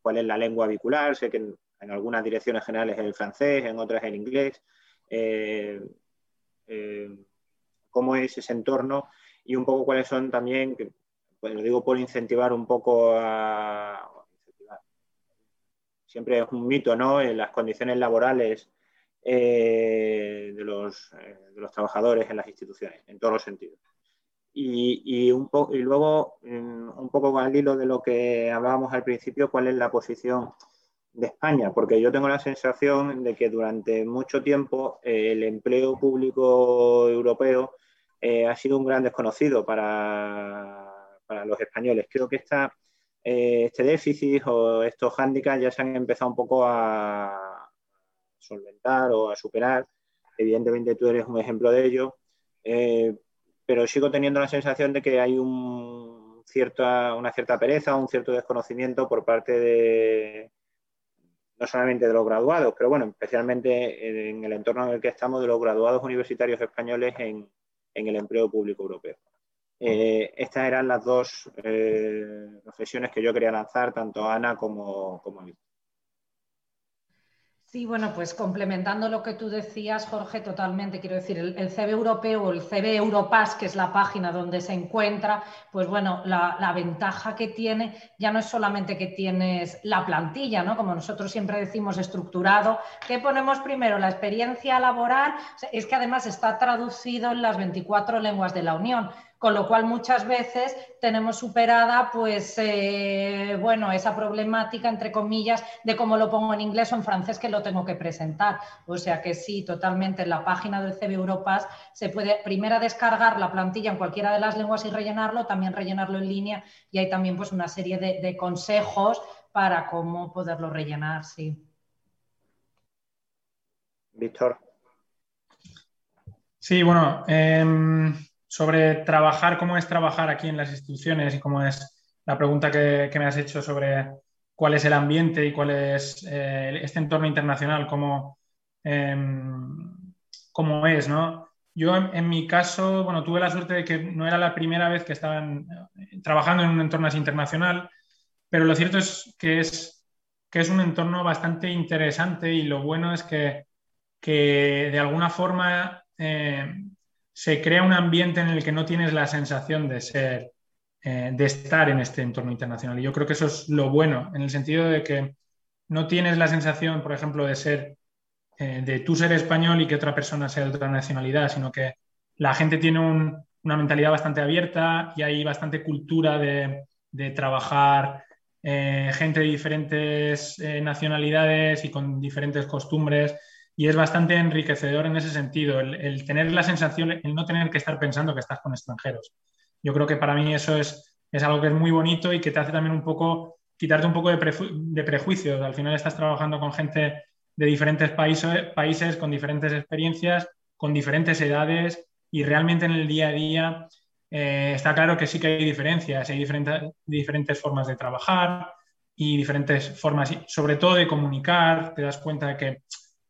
S2: cuál es la lengua vehicular, sé que en, algunas direcciones generales es el francés, en otras el inglés, cómo es ese entorno y un poco cuáles son también, pues lo digo por incentivar un poco a... Siempre es un mito, ¿no? En las condiciones laborales eh, eh, de, los, trabajadores en las instituciones, en todos los sentidos. Y, un y luego, un poco al hilo de lo que hablábamos al principio, cuál es la posición de España, porque yo tengo la sensación de que durante mucho tiempo eh, el empleo público europeo ha sido un gran desconocido para, para los españoles. Creo que esta, este déficit o estos hándicaps ya se han empezado un poco a, solventar o a superar. Evidentemente tú eres un ejemplo de ello, eh, pero sigo teniendo la sensación de que hay un cierta, una cierta pereza, un cierto desconocimiento por parte de, no solamente de los graduados, pero bueno, especialmente en el entorno en el que estamos, de los graduados universitarios españoles en, el empleo público europeo. Eh, estas eran las dos eh, reflexiones que yo quería lanzar, tanto a Ana como, como a mí.
S3: Sí, bueno, pues complementando lo que tú decías, Jorge, totalmente. Quiero decir, el, CB europeo o el CB Europass, que es la página donde se encuentra, pues bueno, la, ventaja que tiene ya no es solamente que tienes la plantilla, ¿no? Como nosotros siempre decimos, estructurado. ¿Qué ponemos primero? La experiencia laboral. Es que además está traducido en las 24 lenguas de la Unión con lo cual muchas veces tenemos superada pues eh, bueno esa problemática entre comillas de cómo lo pongo en inglés o en francés que lo tengo que presentar. O sea que sí totalmente en la página del CB Europass se puede primero descargar la plantilla en cualquiera de las lenguas y rellenarlo también rellenarlo en línea y hay también pues una serie de, consejos para cómo poderlo rellenar sí.
S2: Víctor.
S4: Sí, bueno, em, sobre trabajar, cómo es trabajar aquí en las instituciones y cómo es la pregunta que, me has hecho sobre cuál es el ambiente y cuál es eh, este entorno internacional, cómo, em, cómo es, ¿no? Yo en, mi caso, bueno, tuve la suerte de que no era la primera vez que estaba trabajando en un entorno así internacional, pero lo cierto es que es, que es un entorno bastante interesante y lo bueno es que, que de alguna forma eh, se crea un ambiente en el que no tienes la sensación de ser, eh, de estar en este entorno internacional. Y yo creo que eso es lo bueno, en el sentido de que no tienes la sensación, por ejemplo, de ser, eh, de tú ser español y que otra persona sea de otra nacionalidad, sino que la gente tiene una mentalidad bastante abierta y hay bastante cultura de, trabajar eh, gente de diferentes nacionalidades y con diferentes costumbres y es bastante enriquecedor en ese sentido, el, tener la sensación, el no tener que estar pensando que estás con extranjeros. Yo creo que para mí eso es, es algo que es muy bonito y que te hace también un poco, quitarte un poco de, prejuicios. Al final estás trabajando con gente de diferentes países, países, con diferentes experiencias, con diferentes edades y realmente en el día a día eh, está claro que sí que hay diferencias, hay diferentes, diferentes formas de trabajar y diferentes formas, sobre todo de comunicar. Te das cuenta de que,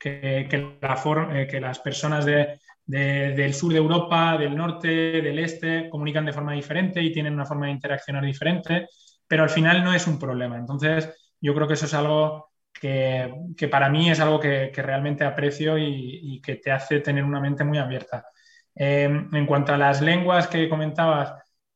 S4: que, la eh, que las personas del sur de Europa, del norte, del este, comunican de forma diferente y tienen una forma de interaccionar diferente, pero al final no es un problema. Entonces, yo creo que eso es algo que, para mí es algo que, realmente aprecio y, que te hace tener una mente muy abierta. Em, en cuanto a las lenguas que comentabas,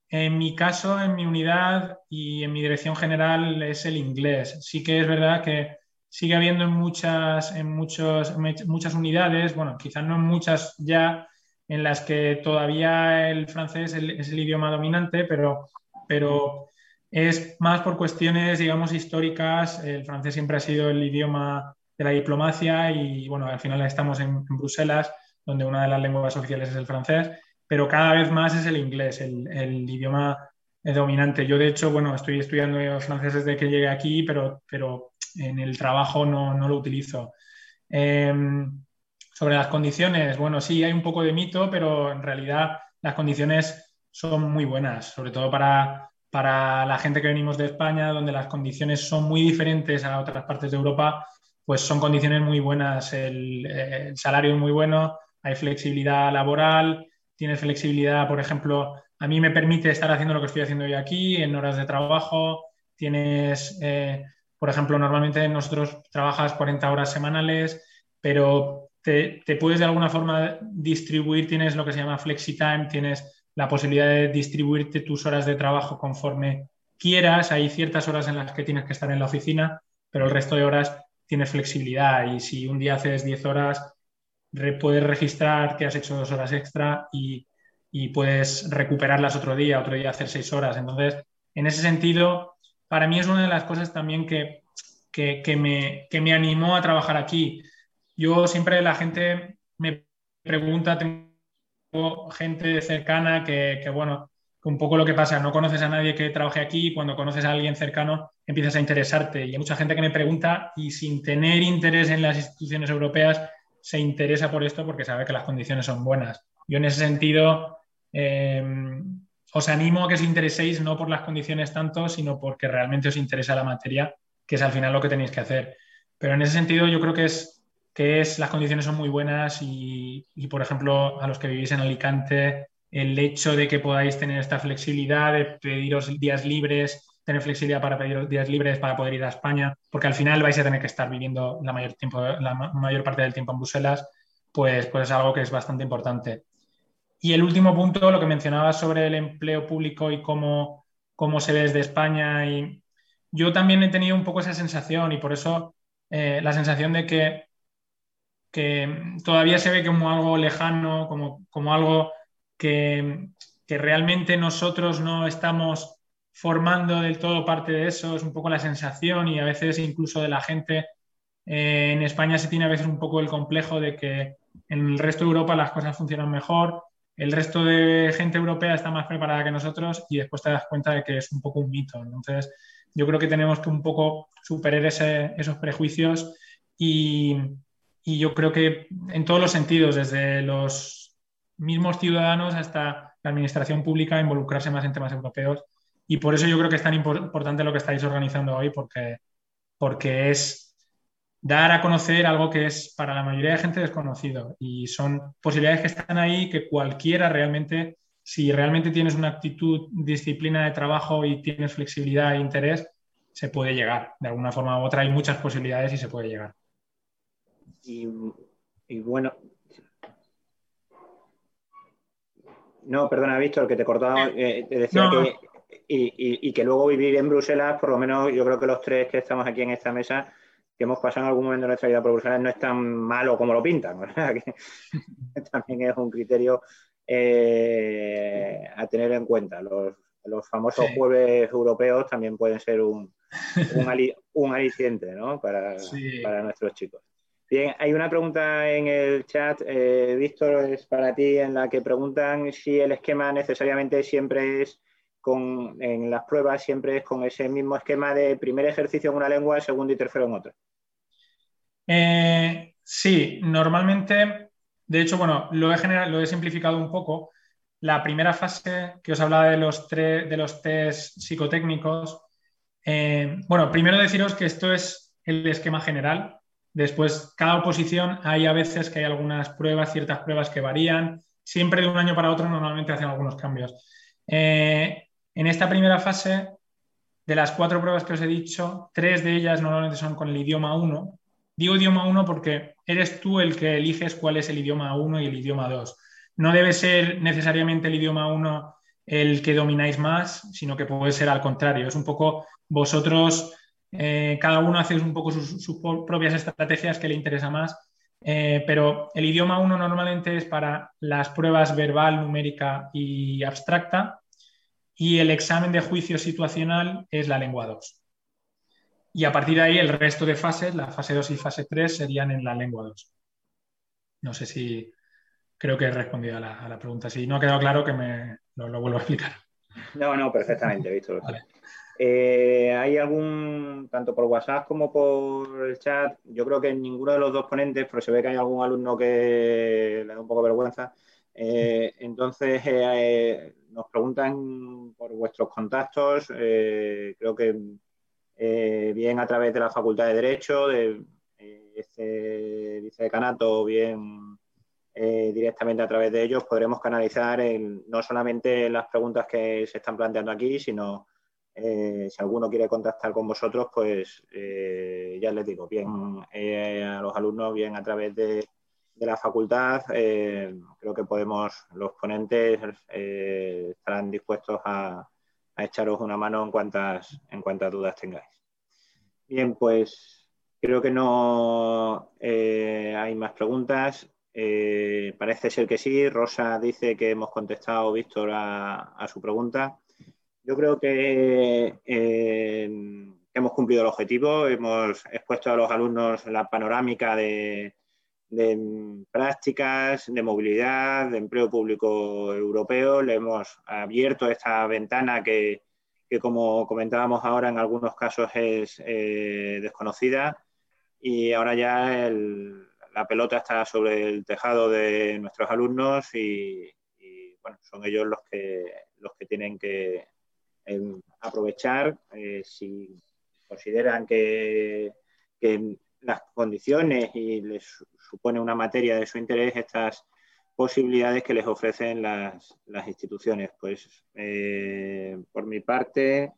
S4: en mi caso, en mi unidad y en mi dirección general es el inglés. Sí que es verdad que sigue habiendo en muchas, en muchos, muchas unidades, bueno, quizás no en muchas ya, en las que todavía el francés es el, idioma dominante, pero, pero es más por cuestiones, digamos, históricas. El francés siempre ha sido el idioma de la diplomacia y, bueno, al final estamos en, Bruselas, donde una de las lenguas oficiales es el francés, pero cada vez más es el inglés, el, idioma dominante. Yo, de hecho, bueno, estoy estudiando francés desde que llegué aquí, pero, pero en el trabajo no, no lo utilizo. Em, sobre las condiciones, bueno, sí, hay un poco de mito, pero en realidad las condiciones son muy buenas, sobre todo para para la gente que venimos de España, donde las condiciones son muy diferentes a otras partes de Europa, pues son condiciones muy buenas. El, salario es muy bueno, hay flexibilidad laboral, tienes flexibilidad, por ejemplo, a mí me permite estar haciendo lo que estoy haciendo yo aquí en horas de trabajo. Tienes, eh, por ejemplo, normalmente nosotros trabajas 40 horas semanales, pero te, puedes de alguna forma distribuir, tienes lo que se llama flexi time, tienes la posibilidad de distribuirte tus horas de trabajo conforme quieras. Hay ciertas horas en las que tienes que estar en la oficina, pero el resto de horas tienes flexibilidad y si un día haces 10 horas, puedes registrar que has hecho dos horas extra y, puedes recuperarlas otro día, otro día hacer 6 horas. Entonces, en ese sentido, para mí es una de las cosas también que, que, me, que me animó a trabajar aquí. Yo siempre la gente me pregunta, gente cercana que, bueno, un poco lo que pasa, no conoces a nadie que trabaje aquí y cuando conoces a alguien cercano empiezas a interesarte. Y hay mucha gente que me pregunta y sin tener interés en las instituciones europeas se interesa por esto porque sabe que las condiciones son buenas. Yo en ese sentido em, os animo a que os intereséis no por las condiciones tanto, sino porque realmente os interesa la materia, que es al final lo que tenéis que hacer. Pero en ese sentido yo creo que es que es las condiciones son muy buenas y, por ejemplo, a los que vivís en Alicante, el hecho de que podáis tener esta flexibilidad de pediros días libres, tener flexibilidad para pedir días libres para poder ir a España, porque al final vais a tener que estar viviendo la mayor, tiempo, la mayor parte del tiempo en Bruselas, pues, pues es algo que es bastante importante. Y el último punto, lo que mencionabas sobre el empleo público y cómo, cómo se ve desde España. Y yo también he tenido un poco esa sensación y por eso eh, la sensación de que que todavía se ve como algo lejano, como, algo que, realmente nosotros no estamos formando del todo parte de eso, es un poco la sensación y a veces incluso de la gente. Eh, en España se tiene a veces un poco el complejo de que en el resto de Europa las cosas funcionan mejor, el resto de gente europea está más preparada que nosotros y después te das cuenta de que es un poco un mito. Entonces, yo creo que tenemos que un poco superar esos prejuicios y, yo creo que en todos los sentidos, desde los mismos ciudadanos hasta la administración pública, involucrarse más en temas europeos. Y por eso yo creo que es tan importante lo que estáis organizando hoy, porque es dar a conocer algo que es para la mayoría de gente desconocido. Y son posibilidades que están ahí que cualquiera realmente, si realmente tienes una actitud, disciplina de trabajo y tienes flexibilidad e interés, se puede llegar. De alguna forma u otra hay muchas posibilidades y se puede llegar.
S2: Y, bueno. No, perdona, Víctor, que te cortaba. Eh, te decía que. Y, que luego vivir en Bruselas, por lo menos yo creo que los tres que estamos aquí en esta mesa, que hemos pasado en algún momento de nuestra vida Bruselas, no es tan malo como lo pintan. <laughs> Que <laughs> también es un criterio eh, a tener en cuenta. Los, famosos jueves europeos también pueden ser un, <laughs> un, aliciente ¿no? para, para nuestros chicos. Bien, hay una pregunta en el chat, eh, Víctor, es para ti, en la que preguntan si el esquema necesariamente siempre es en las pruebas, siempre es con ese mismo esquema de primer ejercicio en una lengua, segundo y tercero en otra.
S4: Eh, sí, normalmente, de hecho, bueno, lo he, lo he simplificado un poco, la primera fase que os hablaba de los, de los test psicotécnicos, eh, bueno, primero deciros que esto es el esquema general. Después, cada oposición hay a veces que hay algunas pruebas, ciertas pruebas que varían. Siempre de un año para otro normalmente hacen algunos cambios. Eh, en esta primera fase, de las cuatro pruebas que os he dicho, tres de ellas normalmente son con el idioma 1. Digo idioma 1 porque eres tú el que eliges cuál es el idioma 1 y el idioma 2 no debe ser necesariamente el idioma uno el que domináis más, sino que puede ser al contrario. Es un poco vosotros, eh, cada uno hace un poco sus, propias estrategias que le interesa más, eh, pero el idioma uno normalmente es para las pruebas verbal, numérica y abstracta, y el examen de juicio situacional es la lengua 2. Y a partir de ahí el resto de fases, la fase 2 y fase 3, serían en la lengua 2. No sé si, creo que he respondido a la, pregunta. Si no ha quedado claro, que me lo, vuelvo a explicar.
S2: No, no, perfectamente, Víctor. <laughs> Eh, ¿Hay algún, tanto por WhatsApp como por el chat, yo creo que ninguno de los dos ponentes, pero se ve que hay algún alumno que le da un poco de vergüenza, eh, entonces eh, nos preguntan por vuestros contactos, creo que bien a través de la Facultad de Derecho, de este vicedecanato, bien eh, directamente a través de ellos podremos canalizar no solamente las preguntas que se están planteando aquí, sino eh, si alguno quiere contactar con vosotros, pues eh, ya les digo, bien a los alumnos, bien a través de, la facultad, creo que podemos, los ponentes estarán dispuestos a, echaros una mano en cuantas, en cuantas dudas tengáis. Bien, pues creo que no hay más preguntas. Eh, parece ser que sí. Rosa dice que hemos contestado, Víctor, a, su pregunta. Yo creo que eh, hemos cumplido el objetivo. Hemos expuesto a los alumnos la panorámica de, prácticas, de movilidad, de empleo público europeo. Le hemos abierto esta ventana que, como comentábamos ahora, en algunos casos es eh, desconocida. Y ahora ya la pelota está sobre el tejado de nuestros alumnos y, bueno, son ellos los que, los que tienen que em, aprovechar eh, si consideran que, las condiciones y les supone una materia de su interés estas posibilidades que les ofrecen las, instituciones. Pues eh, por mi parte,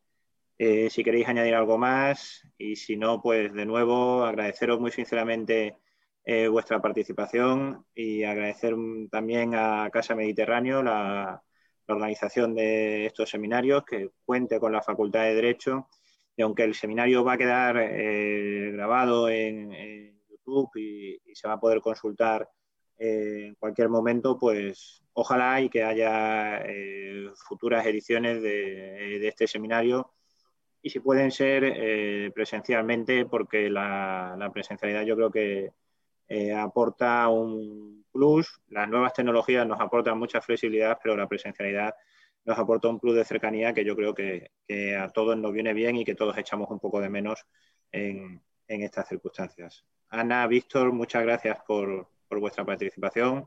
S2: eh, si queréis añadir algo más y si no, pues de nuevo agradeceros muy sinceramente eh, vuestra participación y agradecer también a Casa Mediterráneo la, organización de estos seminarios, que cuente con la Facultad de Derecho. Y aunque el seminario va a quedar grabado en, Y, se va a poder consultar eh, en cualquier momento, pues ojalá y que haya futuras ediciones de, este seminario y si pueden ser presencialmente, porque la presencialidad yo creo que eh, aporta un plus. Las nuevas tecnologías nos aportan mucha flexibilidad, pero la presencialidad nos aporta un plus de cercanía que yo creo que, a todos nos viene bien y que todos echamos un poco de menos en, estas circunstancias. Ana, Víctor, muchas gracias por, vuestra participación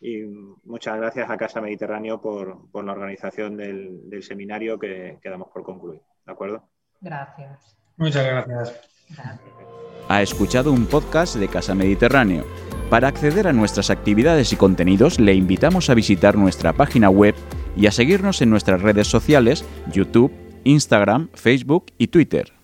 S2: y muchas gracias a Casa Mediterráneo por, la organización del, seminario que, que damos por concluir. ¿De acuerdo?
S3: Gracias.
S4: Muchas gracias.
S1: Ha escuchado un podcast de Casa Mediterráneo. Para acceder a nuestras actividades y contenidos le invitamos a visitar nuestra página web y a seguirnos en nuestras redes sociales, YouTube, Instagram, Facebook y Twitter.